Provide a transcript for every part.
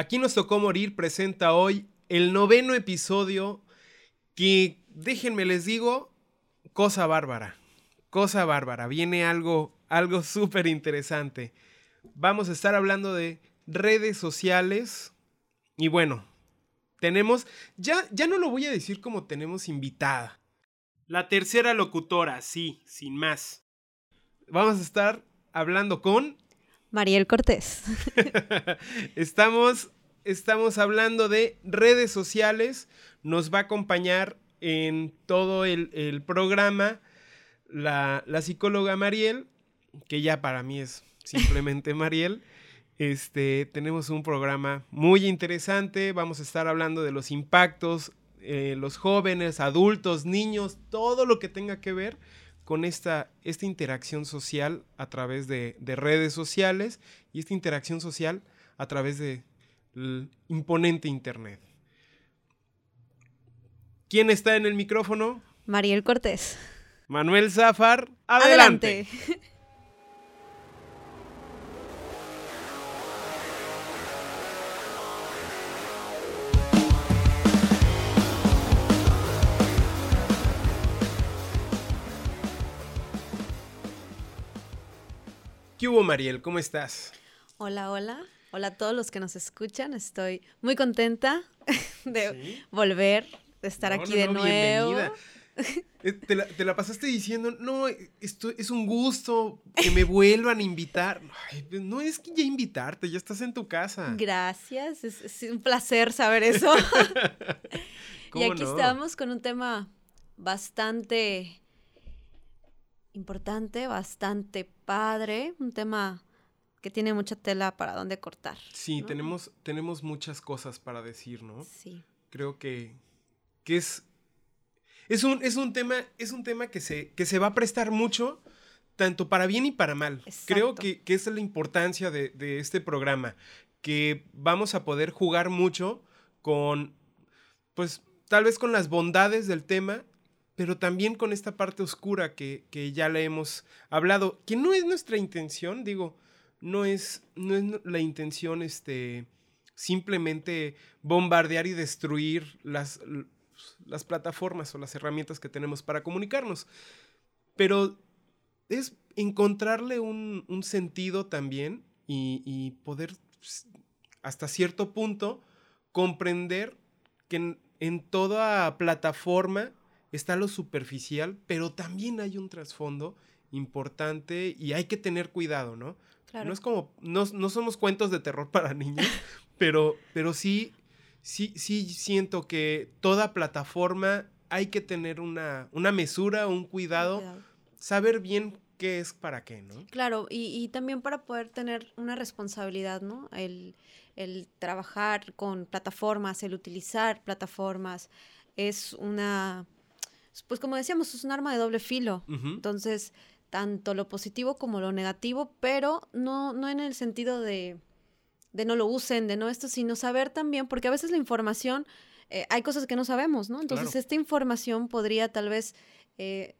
Aquí nos tocó morir presenta hoy el noveno episodio que, déjenme les digo, cosa bárbara, cosa bárbara, viene algo, algo súper interesante. Vamos a estar hablando de redes sociales y bueno, tenemos, ya, ya no lo voy a decir como tenemos invitada. La tercera locutora, sí, sin más. Vamos a estar hablando con Mariel Cortés. estamos, estamos hablando de redes sociales. Nos va a acompañar en todo el, programa la, la, psicóloga Mariel, que ya para mí es simplemente Mariel. Este, tenemos un programa muy interesante. Vamos a estar hablando de los impactos, eh, los jóvenes, adultos, niños, todo lo que tenga que ver con esta, esta interacción social a través de, redes sociales y esta interacción social a través del imponente Internet. ¿Quién está en el micrófono? Mariel Cortés. Manuel Zafar, adelante. ¿Qué hubo, Mariel? ¿Cómo estás? Hola, hola. Hola a todos los que nos escuchan. Estoy muy contenta de volver, de estar aquí de nuevo. Eh, te la, pasaste diciendo, no, esto es un gusto que me vuelvan a invitar. Pues, no es que ya invitarte, ya estás en tu casa. Gracias, es, un placer saber eso. y aquí estamos con un tema bastante importante, bastante padre, un tema que tiene mucha tela para dónde cortar. Sí, tenemos, tenemos muchas cosas para decir, ¿no? Sí. Creo que, que es, es, un, es, un tema, es un tema que se, que se va a prestar mucho, tanto para bien y para mal. Creo que, que esa es la importancia de, de este programa, que vamos a poder jugar mucho con, pues, tal vez con las bondades del tema pero también con esta parte oscura que, ya le hemos hablado, que no es nuestra intención, digo, no es, no es la intención este, simplemente bombardear y destruir las, las plataformas o las herramientas que tenemos para comunicarnos, pero es encontrarle un, sentido también y, poder hasta cierto punto comprender que en toda plataforma está lo superficial, pero también hay un trasfondo importante y hay que tener cuidado, ¿no? No es como, no, somos cuentos de terror para niños, pero, pero sí, sí, sí siento que toda plataforma hay que tener una, una mesura, un cuidado, saber bien qué es para qué, ¿no? Claro, y, y, también para poder tener una responsabilidad, ¿no? El, el trabajar con plataformas, el utilizar plataformas, es una pues como decíamos, es un arma de doble filo. Entonces, tanto lo positivo como lo negativo, pero no, no en el sentido de, de no lo usen, de no esto, sino saber también, porque a veces la información, eh, hay cosas que no sabemos, ¿no? Entonces, esta información podría tal vez eh,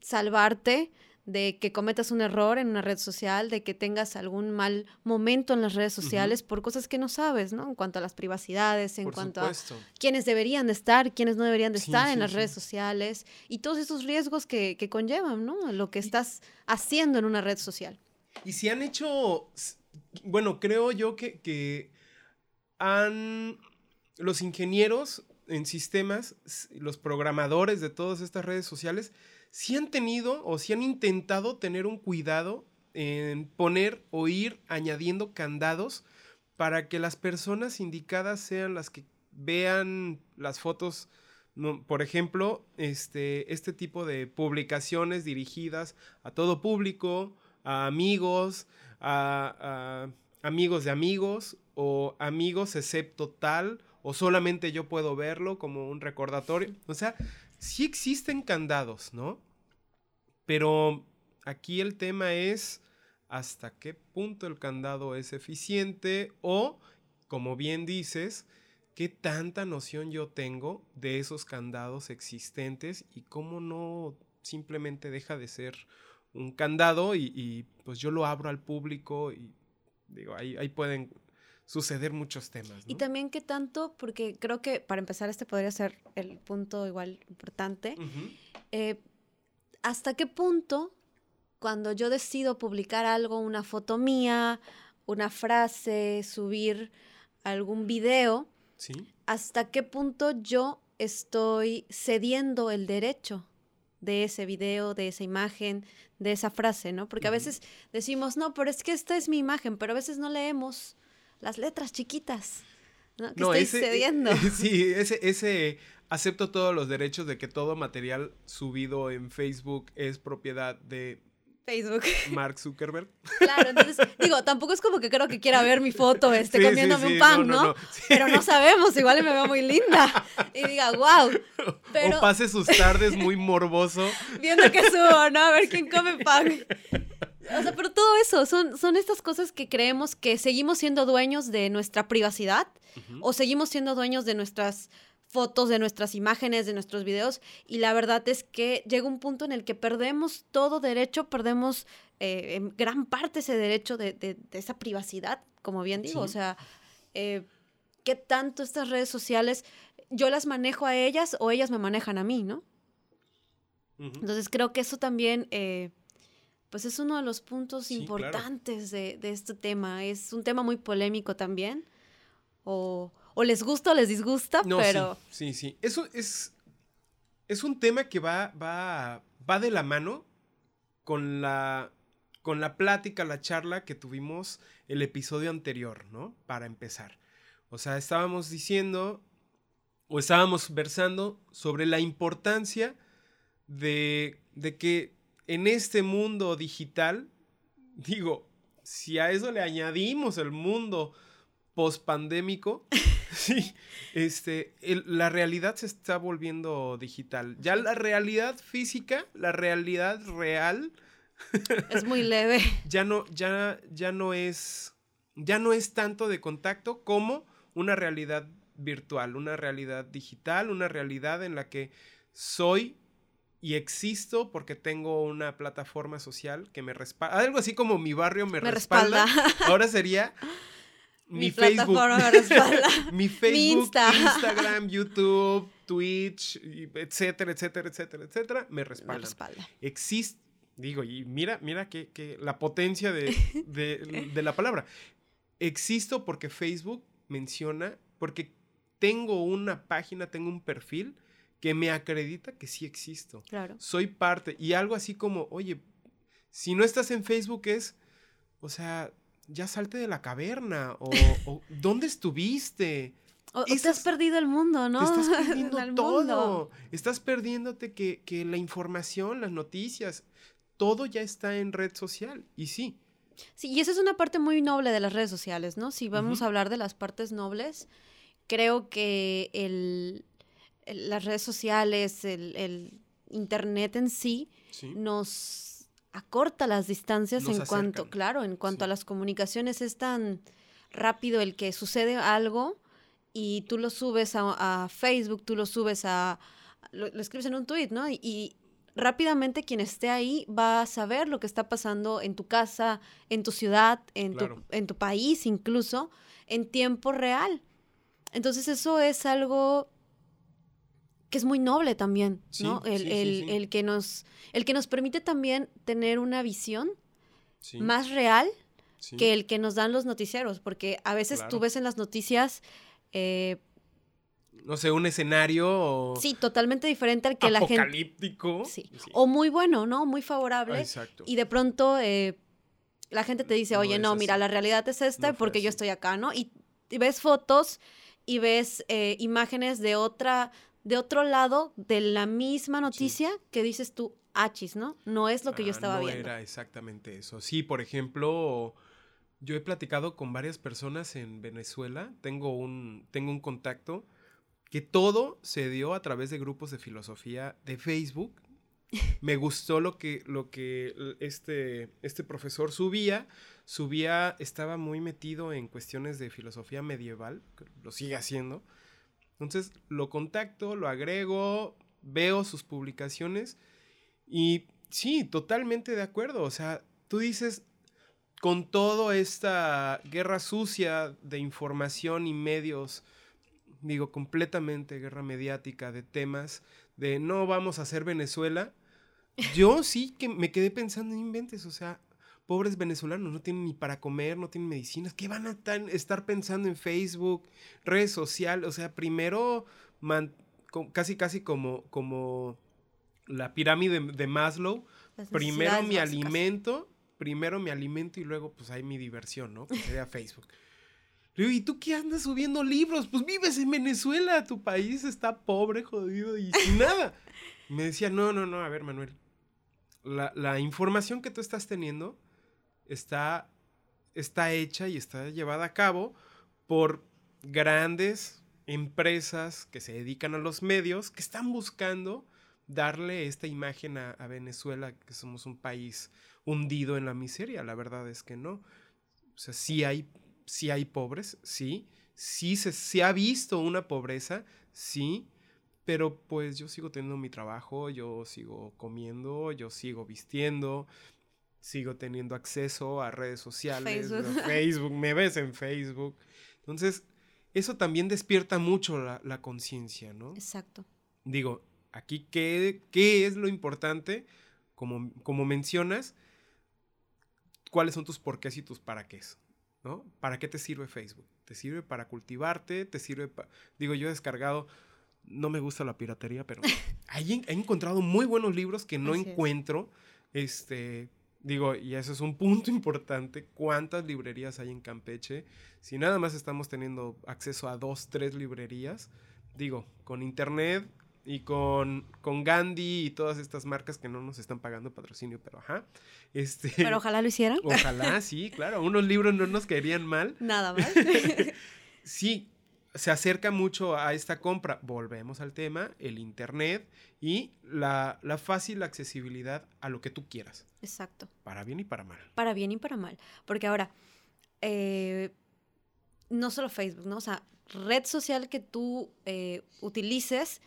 salvarte de que cometas un error en una red social, de que tengas algún mal momento en las redes sociales por cosas que no sabes, ¿no? En cuanto a las privacidades, en cuanto a quiénes deberían de estar, quiénes no deberían de estar en las redes sociales y todos esos riesgos que, conllevan, ¿no? Lo que estás haciendo en una red social. Y si han hecho, bueno, creo yo que, que han, los ingenieros en sistemas, los programadores de todas estas redes sociales, si han tenido o si han intentado tener un cuidado en poner o ir añadiendo candados para que las personas indicadas sean las que vean las fotos. por ejemplo, este, este tipo de publicaciones dirigidas a todo público, a amigos, a, a amigos de amigos o amigos excepto tal, o solamente yo puedo verlo como un recordatorio. O sea, sí existen candados, ¿no? Pero aquí el tema es hasta qué punto el candado es eficiente o, como bien dices, qué tanta noción yo tengo de esos candados existentes y cómo no simplemente deja de ser un candado y, pues yo lo abro al público y digo, ahí, ahí pueden suceder muchos temas. Y también qué tanto, porque creo que para empezar este podría ser el punto igual importante, eh, ¿hasta qué punto cuando yo decido publicar algo, una foto mía, una frase, subir algún video, ¿hasta qué punto yo estoy cediendo el derecho de ese video, de esa imagen, de esa frase, ¿no? Porque a veces decimos, no, pero es que esta es mi imagen, pero a veces no leemos las letras chiquitas, ¿no? Que estoy cediendo. sí, ese, ese acepto todos los derechos de que todo material subido en Facebook es propiedad de Facebook. Mark Zuckerberg. Claro, entonces, digo, tampoco es como que creo que quiera ver mi foto este, comiéndome un pan, ¿no? Pero no sabemos, igual me veo muy linda. Y diga, wow. Pero... O pase sus tardes muy morboso. Viendo que subo, ¿no? A ver quién come pan. O sea, pero todo eso, son, son estas cosas que creemos que seguimos siendo dueños de nuestra privacidad o seguimos siendo dueños de nuestras fotos, de nuestras imágenes, de nuestros videos. Y la verdad es que llega un punto en el que perdemos todo derecho, perdemos eh, en gran parte ese derecho de, esa privacidad, como bien digo. O sea, eh, ¿qué tanto estas redes sociales yo las manejo a ellas o ellas me manejan a mí, ¿no? Entonces creo que eso también, eh, pues es uno de los puntos importantes de, de, este tema. Es un tema muy polémico también. O, o les gusta o les disgusta, pero... Sí, sí, Eso es, es un tema que va, va, va de la mano con la, con la plática, la charla que tuvimos el episodio anterior, ¿no? Para empezar. O sea, estábamos diciendo o estábamos versando sobre la importancia de, de que en este mundo digital, digo, si a eso le añadimos el mundo post-pandémico, Sí, este, la realidad se está volviendo digital. Ya la realidad física, la realidad real. Es muy leve. Ya no, ya, ya no es, ya no es tanto de contacto como una realidad virtual, una realidad digital, una realidad en la que soy y existo porque tengo una plataforma social que me respalda. Algo así como mi barrio me, respalda. Ahora sería mi, Facebook, mi Facebook, Instagram, YouTube, Twitch, etcétera, etcétera, etcétera, etcétera, me respaldan. respalda. Existe, digo, y mira, mira que, la potencia de, de, la palabra. Existo porque Facebook menciona, porque tengo una página, tengo un perfil que me acredita que sí existo. Claro. Soy parte. Y algo así como, oye, si no estás en Facebook es, o sea, ya salte de la caverna o, ¿dónde estuviste? O, te has perdido el mundo, ¿no? estás perdiendo todo. Estás perdiéndote que, que, la información, las noticias, todo ya está en red social. Y sí. Sí, y esa es una parte muy noble de las redes sociales, ¿no? Si vamos a hablar de las partes nobles, creo que el, las redes sociales, el, Internet en sí, nos acorta las distancias en cuanto, claro, en cuanto a las comunicaciones es tan rápido el que sucede algo y tú lo subes a, Facebook, tú lo subes a, lo, escribes en un tweet, ¿no? Y, rápidamente quien esté ahí va a saber lo que está pasando en tu casa, en tu ciudad, en, tu, en tu país incluso, en tiempo real. Entonces eso es algo que es muy noble también, ¿no? El, que nos, el que nos permite también tener una visión más real que el que nos dan los noticieros, porque a veces tú ves en las noticias... Eh, no sé, un escenario. Sí, totalmente diferente al que la gente. Apocalíptico. Sí. O muy bueno, ¿no? Muy favorable. Exacto. Y de pronto eh, la gente te dice, oye, no, mira, la realidad es esta porque yo estoy acá, ¿no? Y, ves fotos y ves eh, imágenes de otra, de otro lado de la misma noticia que dices tú, achis, ¿no? No es lo que yo ah, estaba viendo. No era exactamente eso. Sí, por ejemplo, yo he platicado con varias personas en Venezuela, tengo un, tengo un contacto que todo se dio a través de grupos de filosofía de Facebook. Me gustó lo que, lo que este, este profesor subía. Subía, estaba muy metido en cuestiones de filosofía medieval, lo sigue haciendo entonces lo contacto, lo agrego, veo sus publicaciones y sí, totalmente de acuerdo. O sea, tú dices, con toda esta guerra sucia de información y medios, digo, completamente guerra mediática de temas de no vamos a hacer Venezuela, yo sí que me quedé pensando en inventes, o sea, pobres venezolanos no tienen ni para comer, no tienen medicinas, ¿qué van a estar pensando en Facebook, redes sociales? O sea, primero, casi casi como, como la pirámide de Maslow, primero mi alimento, primero mi alimento y luego pues hay mi diversión, ¿no? Que sería Facebook. ¿y tú qué andas subiendo libros? Pues vives en Venezuela, tu país está pobre, jodido y sin nada. Me decía, no, no, no, a ver, Manuel, la, la información que tú estás teniendo está, está hecha y está llevada a cabo por grandes empresas que se dedican a los medios que están buscando darle esta imagen a, Venezuela, que somos un país hundido en la miseria. La verdad es que no. O sea, sí hay, sí hay pobres, sí. Sí se, se ha visto una pobreza, sí. Pero pues yo sigo teniendo mi trabajo, yo sigo comiendo, yo sigo vistiendo, sigo teniendo acceso a redes sociales, Facebook, Facebook me ves en Facebook. Entonces, eso también despierta mucho la, la conciencia, ¿no? Exacto. Digo, aquí, ¿qué, qué es lo importante? Como, como mencionas, ¿cuáles son tus porqués y tus para qué? ¿No? ¿Para qué te sirve Facebook? ¿Te sirve para cultivarte? ¿Te sirve para...? Digo, yo he descargado... No me gusta la piratería, pero he, encontrado muy buenos libros que no encuentro. Este, Digo, y eso es un punto importante, ¿cuántas librerías hay en Campeche? Si nada más estamos teniendo acceso a dos, tres librerías, digo, con internet y con, con Gandhi y todas estas marcas que no nos están pagando patrocinio, pero ajá. Este, pero ojalá lo hicieran. Ojalá, sí, claro, unos libros no nos querían mal. Nada mal. sí, se acerca mucho a esta compra. Volvemos al tema, el Internet y la, fácil accesibilidad a lo que tú quieras. Exacto. Para bien y para mal. Para bien y para mal. Porque ahora, eh, no solo Facebook, ¿no? O sea, red social que tú eh, utilices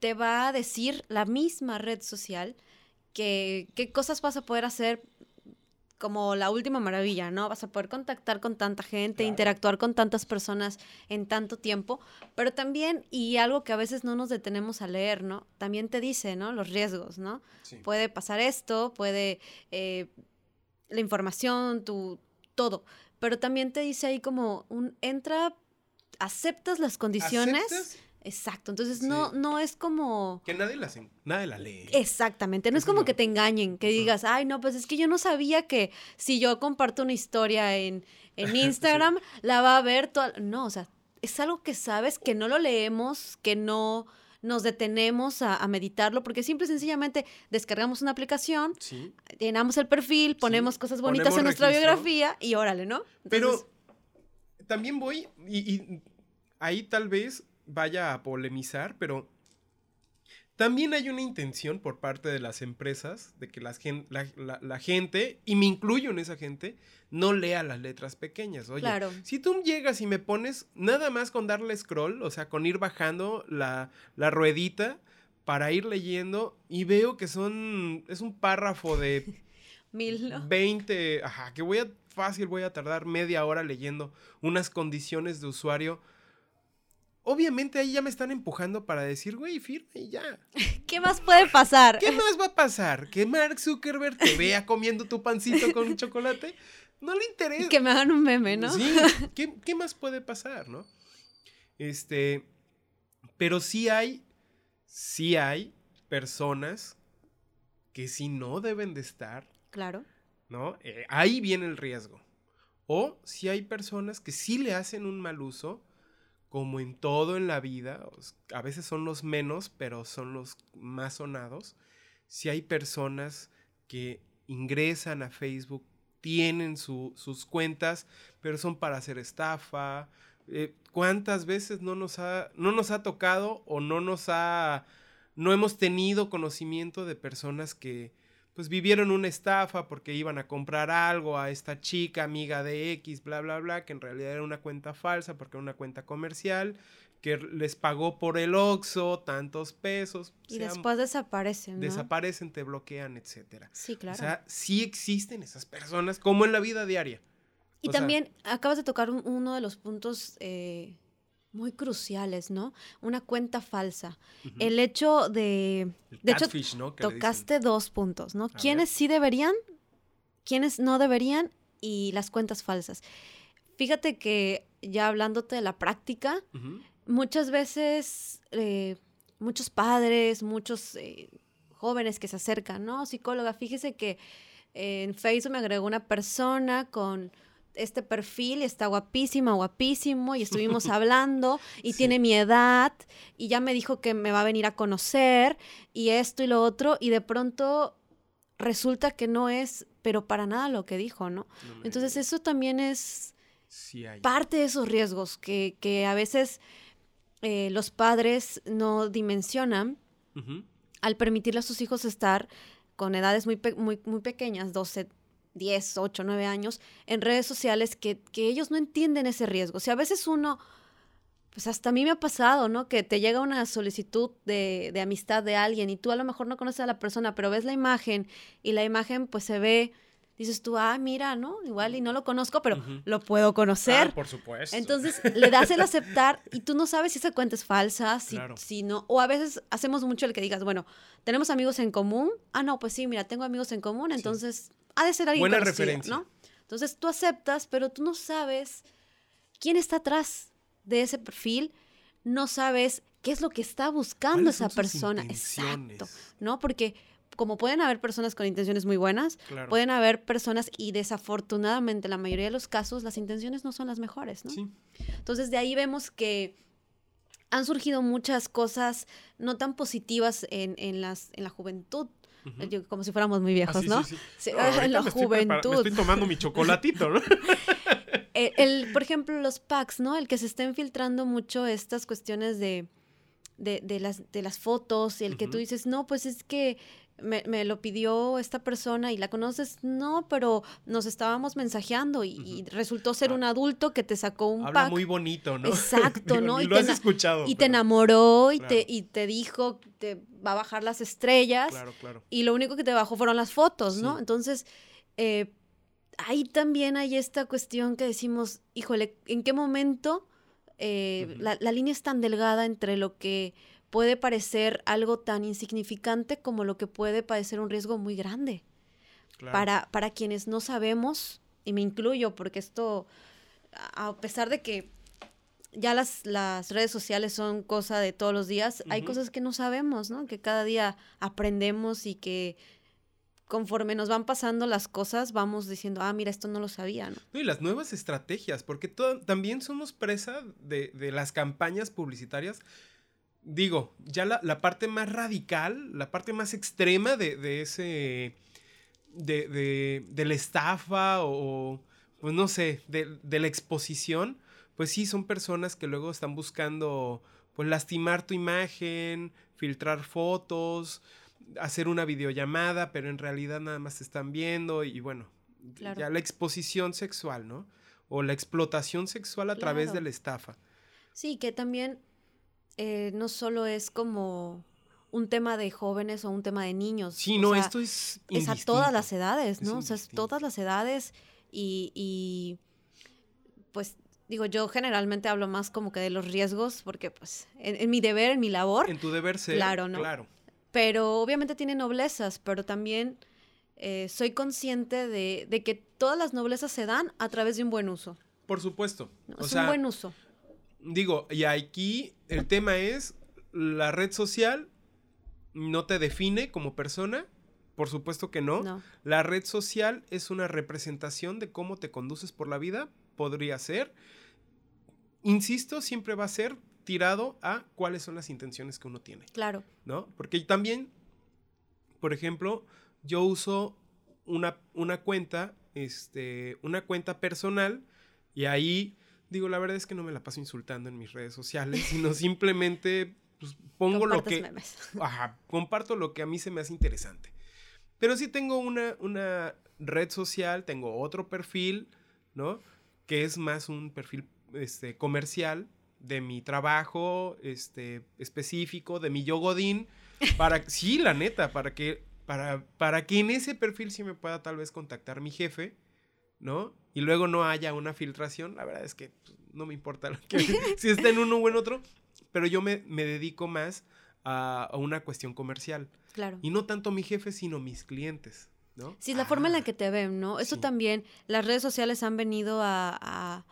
te va a decir la misma red social que, qué cosas vas a poder hacer como la última maravilla, ¿no? Vas a poder contactar con tanta gente, interactuar con tantas personas en tanto tiempo, pero también, y algo que a veces no nos detenemos a leer, ¿no? También te dice, ¿no? Los riesgos, ¿no? Puede pasar esto, puede eh, la información, tu, todo, pero también te dice ahí como un, entra, aceptas las condiciones. Exacto, entonces no, no es como... Que nadie la, nadie la lee. Exactamente, no es como que te engañen, que digas, ay, no, pues es que yo no sabía que si yo comparto una historia en, en Instagram, la va a ver toda... No, o sea, es algo que sabes, que no lo leemos, que no nos detenemos a, meditarlo, porque simple y sencillamente descargamos una aplicación, llenamos el perfil, ponemos cosas bonitas en nuestra biografía y órale, ¿no? Pero también voy, y ahí tal vez vaya a polemizar, pero también hay una intención por parte de las empresas de que la, la, gente, y me incluyo en esa gente, no lea las letras pequeñas. Oye, si tú llegas y me pones nada más con darle scroll, o sea, con ir bajando la, la ruedita para ir leyendo y veo que son, es un párrafo de... Mil, 20, ajá, que voy a, fácil, voy a tardar media hora leyendo unas condiciones de usuario obviamente ahí ya me están empujando para decir, güey, firme y ya. ¿Qué más puede pasar? ¿Qué más va a pasar? ¿Que Mark Zuckerberg te vea comiendo tu pancito con chocolate? No le interesa. Que me hagan un meme, ¿no? Sí, ¿qué, más puede pasar, no? Este, pero sí hay, sí hay personas que sí no deben de estar. Claro. ¿No? Eh, ahí viene el riesgo. O si hay personas que sí le hacen un mal uso como en todo en la vida, a veces son los menos, pero son los más sonados. Si hay personas que ingresan a Facebook, tienen sus cuentas, pero son para hacer estafa. Eh, ¿Cuántas veces no nos, ha, no nos ha tocado o no nos ha, no hemos tenido conocimiento de personas que pues vivieron una estafa porque iban a comprar algo a esta chica amiga de X, bla, bla, bla, que en realidad era una cuenta falsa porque era una cuenta comercial, que les pagó por el Oxxo tantos pesos. Y después desaparecen. Desaparecen, te bloquean, etcétera. Sí, claro. O sea, sí existen esas personas, como en la vida diaria. Y también acabas de tocar uno de los puntos eh, muy cruciales, ¿no? Una cuenta falsa. El hecho de... de hecho, tocaste dos puntos, ¿no? ¿Quiénes sí deberían? ¿Quiénes no deberían? Y las cuentas falsas. Fíjate que ya hablándote de la práctica, muchas veces eh, muchos padres, muchos eh, jóvenes que se acercan, ¿no? Psicóloga, fíjese que en Facebook me agregó una persona con este perfil está guapísima, guapísimo, y estuvimos hablando, y tiene mi edad, y ya me dijo que me va a venir a conocer, y esto y lo otro, y de pronto resulta que no es, pero para nada lo que dijo, ¿no? Entonces eso también es parte de esos riesgos que, que a veces eh, los padres no dimensionan al permitirle a sus hijos estar con edades muy, muy, muy pequeñas, 12, 10, 8, 9 años, en redes sociales que, ellos no entienden ese riesgo. O sea, a veces uno, pues hasta a mí me ha pasado, ¿no? Que te llega una solicitud de, de amistad de alguien y tú a lo mejor no conoces a la persona, pero ves la imagen y la imagen pues se ve dices tú, ah, mira, ¿no? Igual y no lo conozco, pero lo puedo conocer. Ah, por supuesto. Entonces le das el aceptar y tú no sabes si esa cuenta es falsa, si, si no. O a veces hacemos mucho el que digas, bueno, tenemos amigos en común. Ah, no, pues sí, mira, tengo amigos en común, entonces ha de ser alguien Buena referencia. ¿no? Entonces tú aceptas, pero tú no sabes quién está atrás de ese perfil, no sabes qué es lo que está buscando esa persona. Exacto, ¿no? Porque como pueden haber personas con intenciones muy buenas, pueden haber personas y desafortunadamente la mayoría de los casos las intenciones no son las mejores, ¿no? Sí. Entonces de ahí vemos que han surgido muchas cosas no tan positivas en, en, las, en la juventud, como si fuéramos muy viejos, ¿no? Sí, sí, en la juventud. Estoy, tomando mi chocolatito, ¿no? Eh, el, por ejemplo, los packs, ¿no? El que se estén filtrando mucho estas cuestiones de, de, de, las, de las fotos y el que tú dices, no, pues es que me, lo pidió esta persona y la conoces, no, pero nos estábamos mensajeando y, resultó ser ah. un adulto que te sacó un Habla muy bonito, ¿no? Exacto, ¿no? y lo has escuchado. Y te enamoró y, te, y te dijo te va a bajar las estrellas. Claro, claro. Y lo único que te bajó fueron las fotos, ¿no? Entonces, eh, ahí también hay esta cuestión que decimos, híjole, ¿en qué momento eh, la, la línea es tan delgada entre lo que puede parecer algo tan insignificante como lo que puede parecer un riesgo muy grande. Para, para quienes no sabemos, y me incluyo porque esto, a pesar de que ya las, las redes sociales son cosa de todos los días, hay cosas que no sabemos, ¿no? Que cada día aprendemos y que conforme nos van pasando las cosas, vamos diciendo, ah, mira, esto no lo sabía, ¿no? y las nuevas estrategias, porque también somos presa de, de, las campañas publicitarias digo, ya la, parte más radical, la parte más extrema de, ese, de, de, la estafa o, pues no sé, de, la exposición, pues sí, son personas que luego están buscando, pues lastimar tu imagen, filtrar fotos, hacer una videollamada, pero en realidad nada más te están viendo y bueno, ya la exposición sexual, ¿no? O la explotación sexual a través de la estafa. Sí, que también eh, no solo es como un tema de jóvenes o un tema de niños. Sí, no, esto es... Es a todas las edades, ¿no? o sea, es todas las edades y, pues digo, yo generalmente hablo más como que de los riesgos, porque pues en, mi deber, en mi labor. En tu deber ser. Claro, ¿no? Claro. Pero obviamente tiene noblezas, pero también eh, soy consciente de, que todas las noblezas se dan a través de un buen uso. Por supuesto. es un buen uso digo, y aquí el tema es, la red social no te define como persona, por supuesto que no. La red social es una representación de cómo te conduces por la vida, podría ser. Insisto, siempre va a ser tirado a cuáles son las intenciones que uno tiene. Claro. ¿No? Porque también, por ejemplo, yo uso una, una cuenta, este, una cuenta personal y ahí Digo, la verdad es que no me la paso insultando en mis redes sociales, sino simplemente pues, pongo lo que... Ajá, comparto lo que a mí se me hace interesante. Pero sí tengo una, una red social, tengo otro perfil, ¿no? Que es más un perfil este, comercial de mi trabajo este, específico, de mi yogodín, para, sí, la neta, para que, para, para que en ese perfil sí me pueda tal vez contactar mi jefe, ¿no? Y luego no haya una filtración, la verdad es que pues, no me importa si está en uno o en otro, pero yo me, me dedico más a, una cuestión comercial. Claro. Y no tanto mi jefe, sino mis clientes, ¿no? Sí, la forma en la que te ven, ¿no? Eso también, las redes sociales han venido a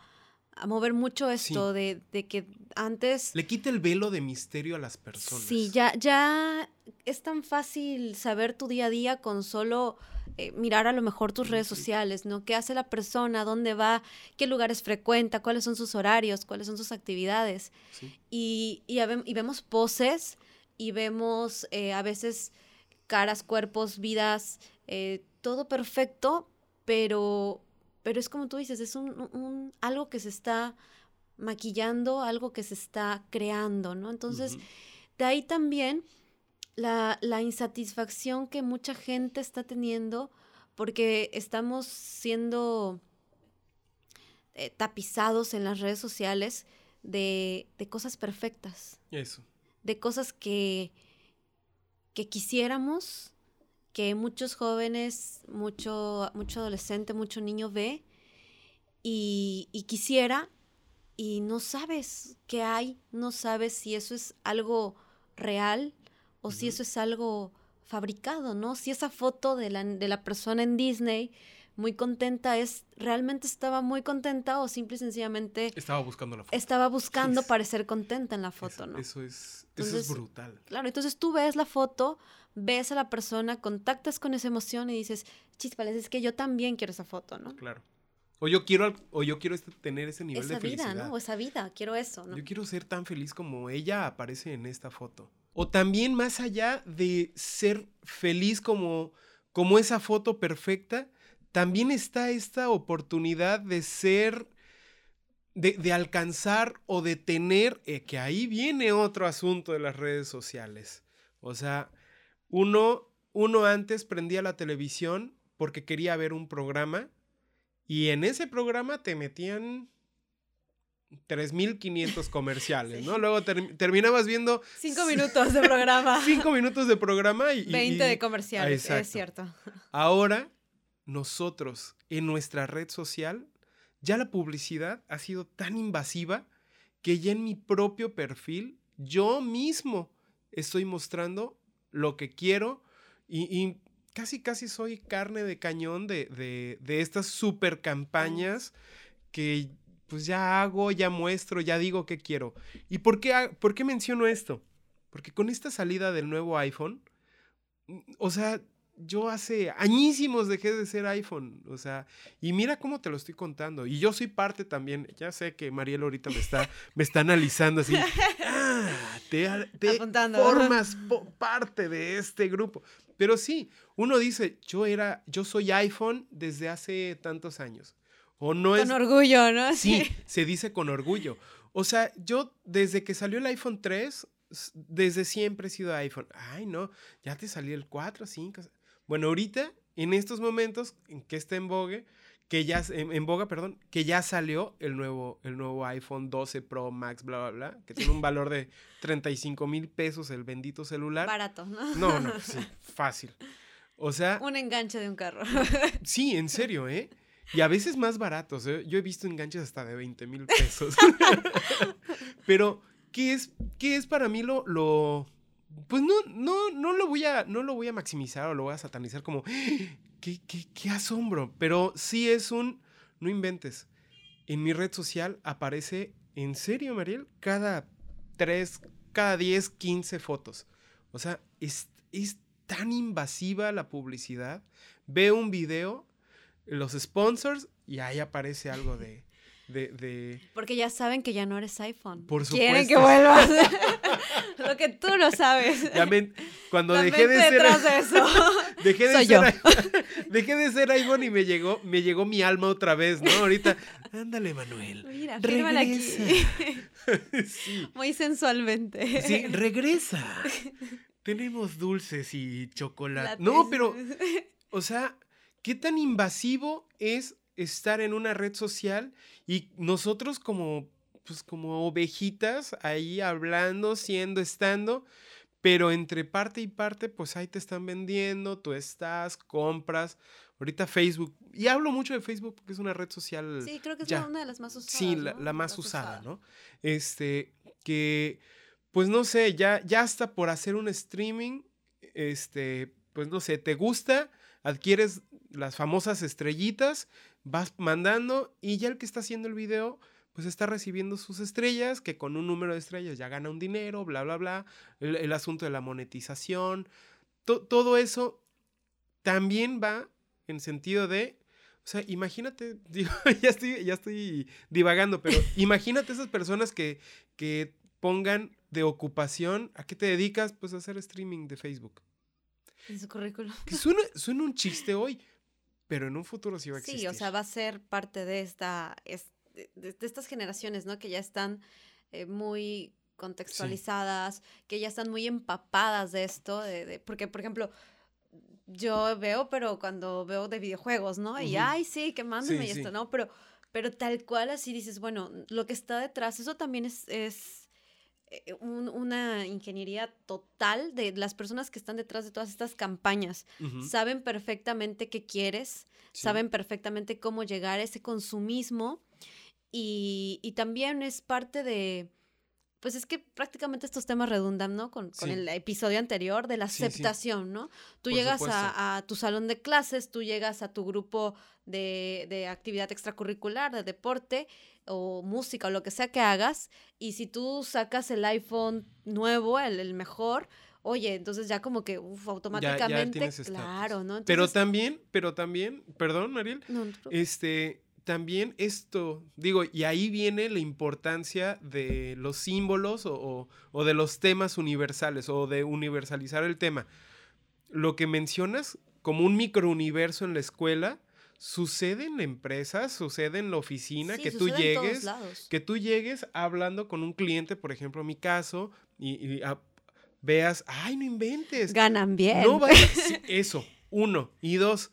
a mover mucho esto de, que antes... Le quita el velo de misterio a las personas. Sí, ya, ya es tan fácil saber tu día a día con solo eh, mirar a lo mejor tus redes sociales, ¿no? ¿Qué hace la persona? ¿Dónde va? ¿Qué lugares frecuenta? ¿Cuáles son sus horarios? ¿Cuáles son sus actividades? Y, y, vemos poses y vemos eh, a veces caras, cuerpos, vidas, eh, todo perfecto, pero pero es como tú dices, es un, algo que se está maquillando, algo que se está creando, ¿no? Entonces, de ahí también la, insatisfacción que mucha gente está teniendo porque estamos siendo eh, tapizados en las redes sociales de, cosas perfectas. Eso. De cosas que, que quisiéramos que muchos jóvenes, mucho, mucho adolescente, mucho niño ve y, quisiera y no sabes qué hay, no sabes si eso es algo real o si eso es algo fabricado, ¿no? Si esa foto de la, de la persona en Disney muy contenta es realmente estaba muy contenta o simple y sencillamente estaba buscando la foto. Estaba buscando parecer contenta en la foto, ¿no? Eso es eso es brutal. Claro, entonces tú ves la foto, ves a la persona, contactas con esa emoción y dices, chispales, es que yo también quiero esa foto, ¿no? Claro. O yo quiero, o yo quiero este, tener ese nivel de felicidad. Esa vida, ¿no? O esa vida, quiero eso, ¿no? Yo quiero ser tan feliz como ella aparece en esta foto. O también más allá de ser feliz como, como esa foto perfecta, también está esta oportunidad de ser, de, alcanzar o de tener, eh, que ahí viene otro asunto de las redes sociales. O sea, uno, uno antes prendía la televisión porque quería ver un programa y en ese programa te metían 3.500 comerciales, ¿no? Luego terminabas viendo... Cinco minutos de programa. cinco minutos de programa y... 20 de comerciales, es cierto. Ahora, nosotros, en nuestra red social, ya la publicidad ha sido tan invasiva que ya en mi propio perfil, yo mismo estoy mostrando lo que quiero y, casi, casi soy carne de cañón de, estas super campañas que pues ya hago, ya muestro, ya digo qué quiero. ¿Y por qué, por qué menciono esto? Porque con esta salida del nuevo iPhone, mm, o sea, yo hace añísimos dejé de ser iPhone, o sea, y mira cómo te lo estoy contando. Y yo soy parte también, ya sé que Mariela ahorita me está, me está analizando así, ah, te, formas parte de este grupo. Pero sí, uno dice, yo era, yo soy iPhone desde hace tantos años. O no con orgullo, ¿no? Sí, se dice con orgullo. O sea, yo desde que salió el iPhone 3, desde siempre he sido iPhone. Ay, no, ya te salió el 4, 5. Bueno, ahorita, en estos momentos en que está en boga, que ya, en, boga, perdón, que ya salió el nuevo, el nuevo iPhone 12 Pro Max, bla, bla, bla, que tiene un valor de 35 mil pesos el bendito celular. Barato, ¿no? No, no, sí, fácil. O sea... Un enganche de un carro. Sí, en serio, ¿eh? Y a veces más baratos, ¿eh? Yo he visto enganches hasta de 20 mil pesos. Pero, ¿qué es, ¿qué es para mí lo, lo, pues no, no, no lo voy a, no lo voy a maximizar o lo voy a satanizar como, qué, qué, asombro. Pero sí es un, no inventes. En mi red social aparece, en serio, Mariel, cada tres, cada 10, 15 fotos. O sea, es, es tan invasiva la publicidad. Veo un video, los sponsors, y ahí aparece algo de, de, Porque ya saben que ya no eres iPhone. Por supuesto. Quieren que vuelvas. lo que tú no sabes. cuando dejé de ser eso. dejé de ser dejé de ser iPhone y me llegó me llegó mi alma otra vez, ¿no? Ahorita, ándale, Manuel. Mira, regresa. Aquí. Muy sensualmente. Sí, regresa. tenemos dulces y chocolate. No, pero, o sea, ¿qué tan invasivo es estar en una red social y nosotros como, pues como ovejitas ahí hablando, siendo, estando, pero entre parte y parte, pues ahí te están vendiendo, tú estás, compras. Ahorita Facebook, y hablo mucho de Facebook porque es una red social. Sí, creo que es una de las más usadas. Sí, la, más usada, ¿no? Este, que, pues no sé, ya, ya hasta por hacer un streaming, este, pues no sé, te gusta, adquieres las famosas estrellitas, vas mandando y ya el que está haciendo el video, pues está recibiendo sus estrellas, que con un número de estrellas ya gana un dinero, bla, bla, bla, el, asunto de la monetización, todo eso también va en sentido de, o sea, imagínate, digo, ya estoy, ya estoy divagando, pero imagínate esas personas que, que pongan de ocupación, ¿a qué te dedicas? Pues a hacer streaming de Facebook. En su currículum. Que suena, suena un chiste hoy, pero en un futuro sí va a existir. Sí, o sea, va a ser parte de esta, de, estas generaciones, ¿no? Que ya están eh, muy contextualizadas, que ya están muy empapadas de esto, de, porque, por ejemplo, yo veo, pero cuando veo de videojuegos, ¿no? Y, ay, sí, que mándeme y esto, ¿no? Pero, pero tal cual así dices, bueno, lo que está detrás, eso también es, es eh, una ingeniería total de las personas que están detrás de todas estas campañas. Saben perfectamente qué quieres, saben perfectamente cómo llegar a ese consumismo y, también es parte de, pues es que prácticamente estos temas redundan, ¿no? Con, el episodio anterior de la aceptación, ¿no? Tú llegas a, tu salón de clases, tú llegas a tu grupo de, actividad extracurricular, de deporte o música o lo que sea que hagas, y si tú sacas el iPhone nuevo, el, mejor, oye, entonces ya como que, uff, automáticamente, claro, ¿no? pero también, pero también, perdón, Mariel, este también esto, digo, y ahí viene la importancia de los símbolos o, de los temas universales o de universalizar el tema. Lo que mencionas como un microuniverso en la escuela, sucede en la empresa, sucede en la oficina, que tú llegues, que tú llegues hablando con un cliente, por ejemplo, en mi caso, y, veas, ay, no inventes. Ganan bien. No eso, uno. Y dos,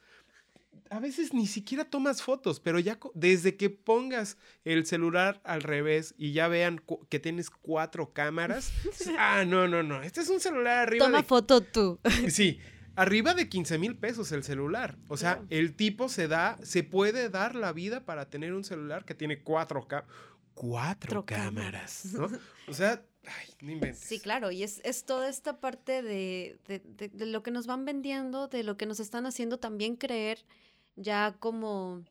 a veces ni siquiera tomas fotos, pero ya desde que pongas el celular al revés y ya vean que tienes cuatro cámaras, ah, no, no, no, este es un celular arriba. Toma foto tú. Sí, arriba de 15 mil pesos el celular. O sea, el tipo se da, se puede dar la vida para tener un celular que tiene cuatro, cuatro cámaras, ¿no? O sea, Ay, no inventes. Sí, claro, y es, toda esta parte de, de, lo que nos van vendiendo, de lo que nos están haciendo también creer ya como,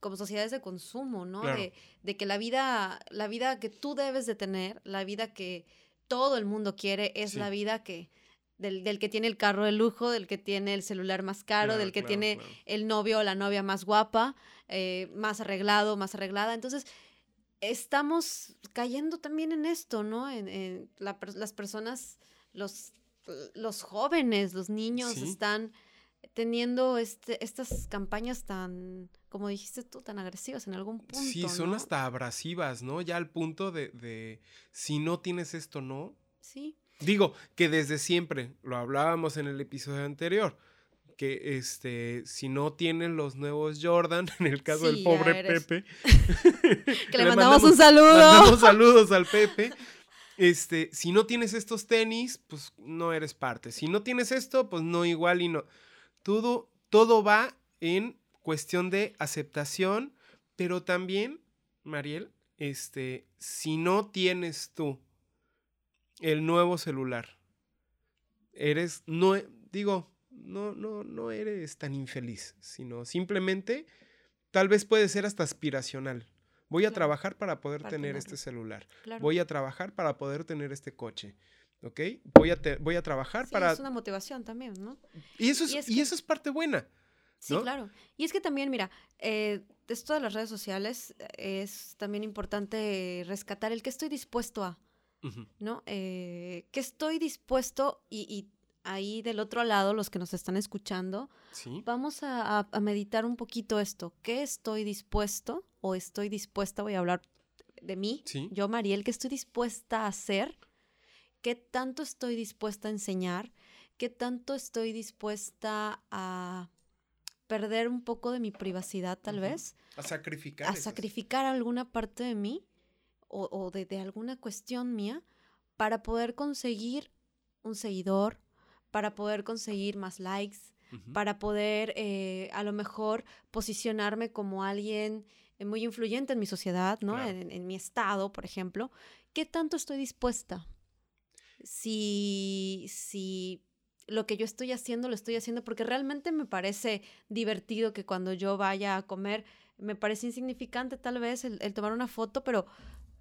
como sociedades de consumo, ¿no? De, que la vida, la vida que tú debes de tener, la vida que todo el mundo quiere, es la vida que... Del, del, que tiene el carro de lujo, del que tiene el celular más caro, del que tiene el novio o la novia más guapa, eh, más arreglado, más arreglada. Entonces, estamos cayendo también en esto, ¿no? En, las personas, los, los jóvenes, los niños están teniendo este, estas campañas tan, como dijiste tú, tan agresivas en algún punto. Sí, son hasta abrasivas, ¿no? Ya al punto de, de, si no tienes esto, no. Sí. Digo que desde siempre, lo hablábamos en el episodio anterior, que este, si no tienen los nuevos Jordan, en el caso del pobre Pepe. que le, mandamos, un saludo. Mandamos saludos al Pepe. Este, si no tienes estos tenis, pues no eres parte. Si no tienes esto, pues no igual y no. Todo, todo va en cuestión de aceptación, pero también, Mariel, este, si no tienes tú el nuevo celular, eres, no, digo, no, no, no eres tan infeliz, sino simplemente tal vez puede ser hasta aspiracional. Voy a trabajar para poder tener este celular. Voy a trabajar para poder tener este coche. ¿Ok? Voy a, voy a trabajar sí, para... Es una motivación también, ¿no? Y eso es, y, eso es parte buena. Sí, claro. Y es que también, mira, eh, esto de las redes sociales es también importante rescatar el que estoy dispuesto a, ¿no? Eh, que estoy dispuesto y, ahí del otro lado, los que nos están escuchando, vamos a, a, meditar un poquito esto. ¿Qué estoy dispuesto o estoy dispuesta, voy a hablar de mí, yo, Mariel, qué estoy dispuesta a hacer qué tanto estoy dispuesta a enseñar, qué tanto estoy dispuesta a perder un poco de mi privacidad tal vez. A sacrificar. A sacrificar alguna parte de mí o, de, alguna cuestión mía para poder conseguir un seguidor, para poder conseguir más likes, para poder eh, a lo mejor posicionarme como alguien eh, muy influyente en mi sociedad, ¿no? En, en, mi estado, por ejemplo. ¿Qué tanto estoy dispuesta? Si, si lo que yo estoy haciendo, lo estoy haciendo porque realmente me parece divertido que cuando yo vaya a comer, me parece insignificante tal vez el, tomar una foto, pero,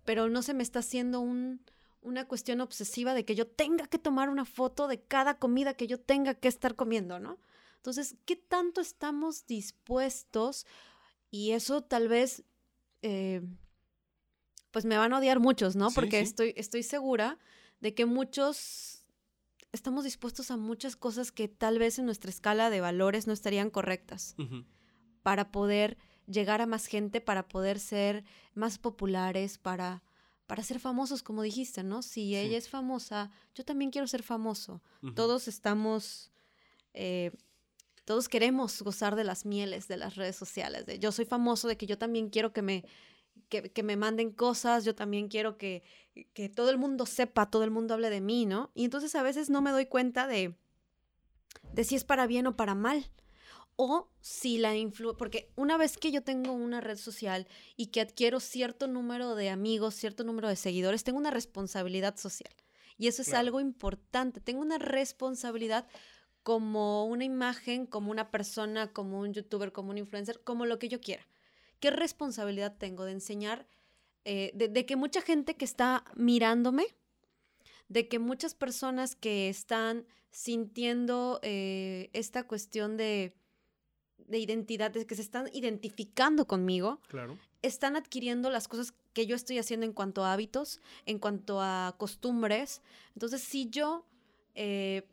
pero no se me está haciendo un, una cuestión obsesiva de que yo tenga que tomar una foto de cada comida que yo tenga que estar comiendo, ¿no? Entonces, ¿qué tanto estamos dispuestos? Y eso tal vez, eh, pues me van a odiar muchos, ¿no? Porque Estoy, estoy segura de que muchos estamos dispuestos a muchas cosas que tal vez en nuestra escala de valores no estarían correctas para poder llegar a más gente, para poder ser más populares, para, para ser famosos, como dijiste, ¿no? Si ella es famosa, yo también quiero ser famoso. Todos estamos... Eh, todos queremos gozar de las mieles de las redes sociales, de yo soy famoso, de que yo también quiero que me, que, me manden cosas, yo también quiero que, que, todo el mundo sepa, todo el mundo hable de mí, ¿no? Y entonces a veces no me doy cuenta de, de si es para bien o para mal. O si la influ... Porque una vez que yo tengo una red social y que adquiero cierto número de amigos, cierto número de seguidores, tengo una responsabilidad social. Y eso es algo importante. Tengo una responsabilidad como una imagen, como una persona, como un youtuber, como un influencer, como lo que yo quiera. ¿Qué responsabilidad tengo de enseñar, eh, de, que mucha gente que está mirándome, de que muchas personas que están sintiendo eh, esta cuestión de, de identidad, de que se están identificando conmigo, están adquiriendo las cosas que yo estoy haciendo en cuanto a hábitos, en cuanto a costumbres. Entonces, si yo eh,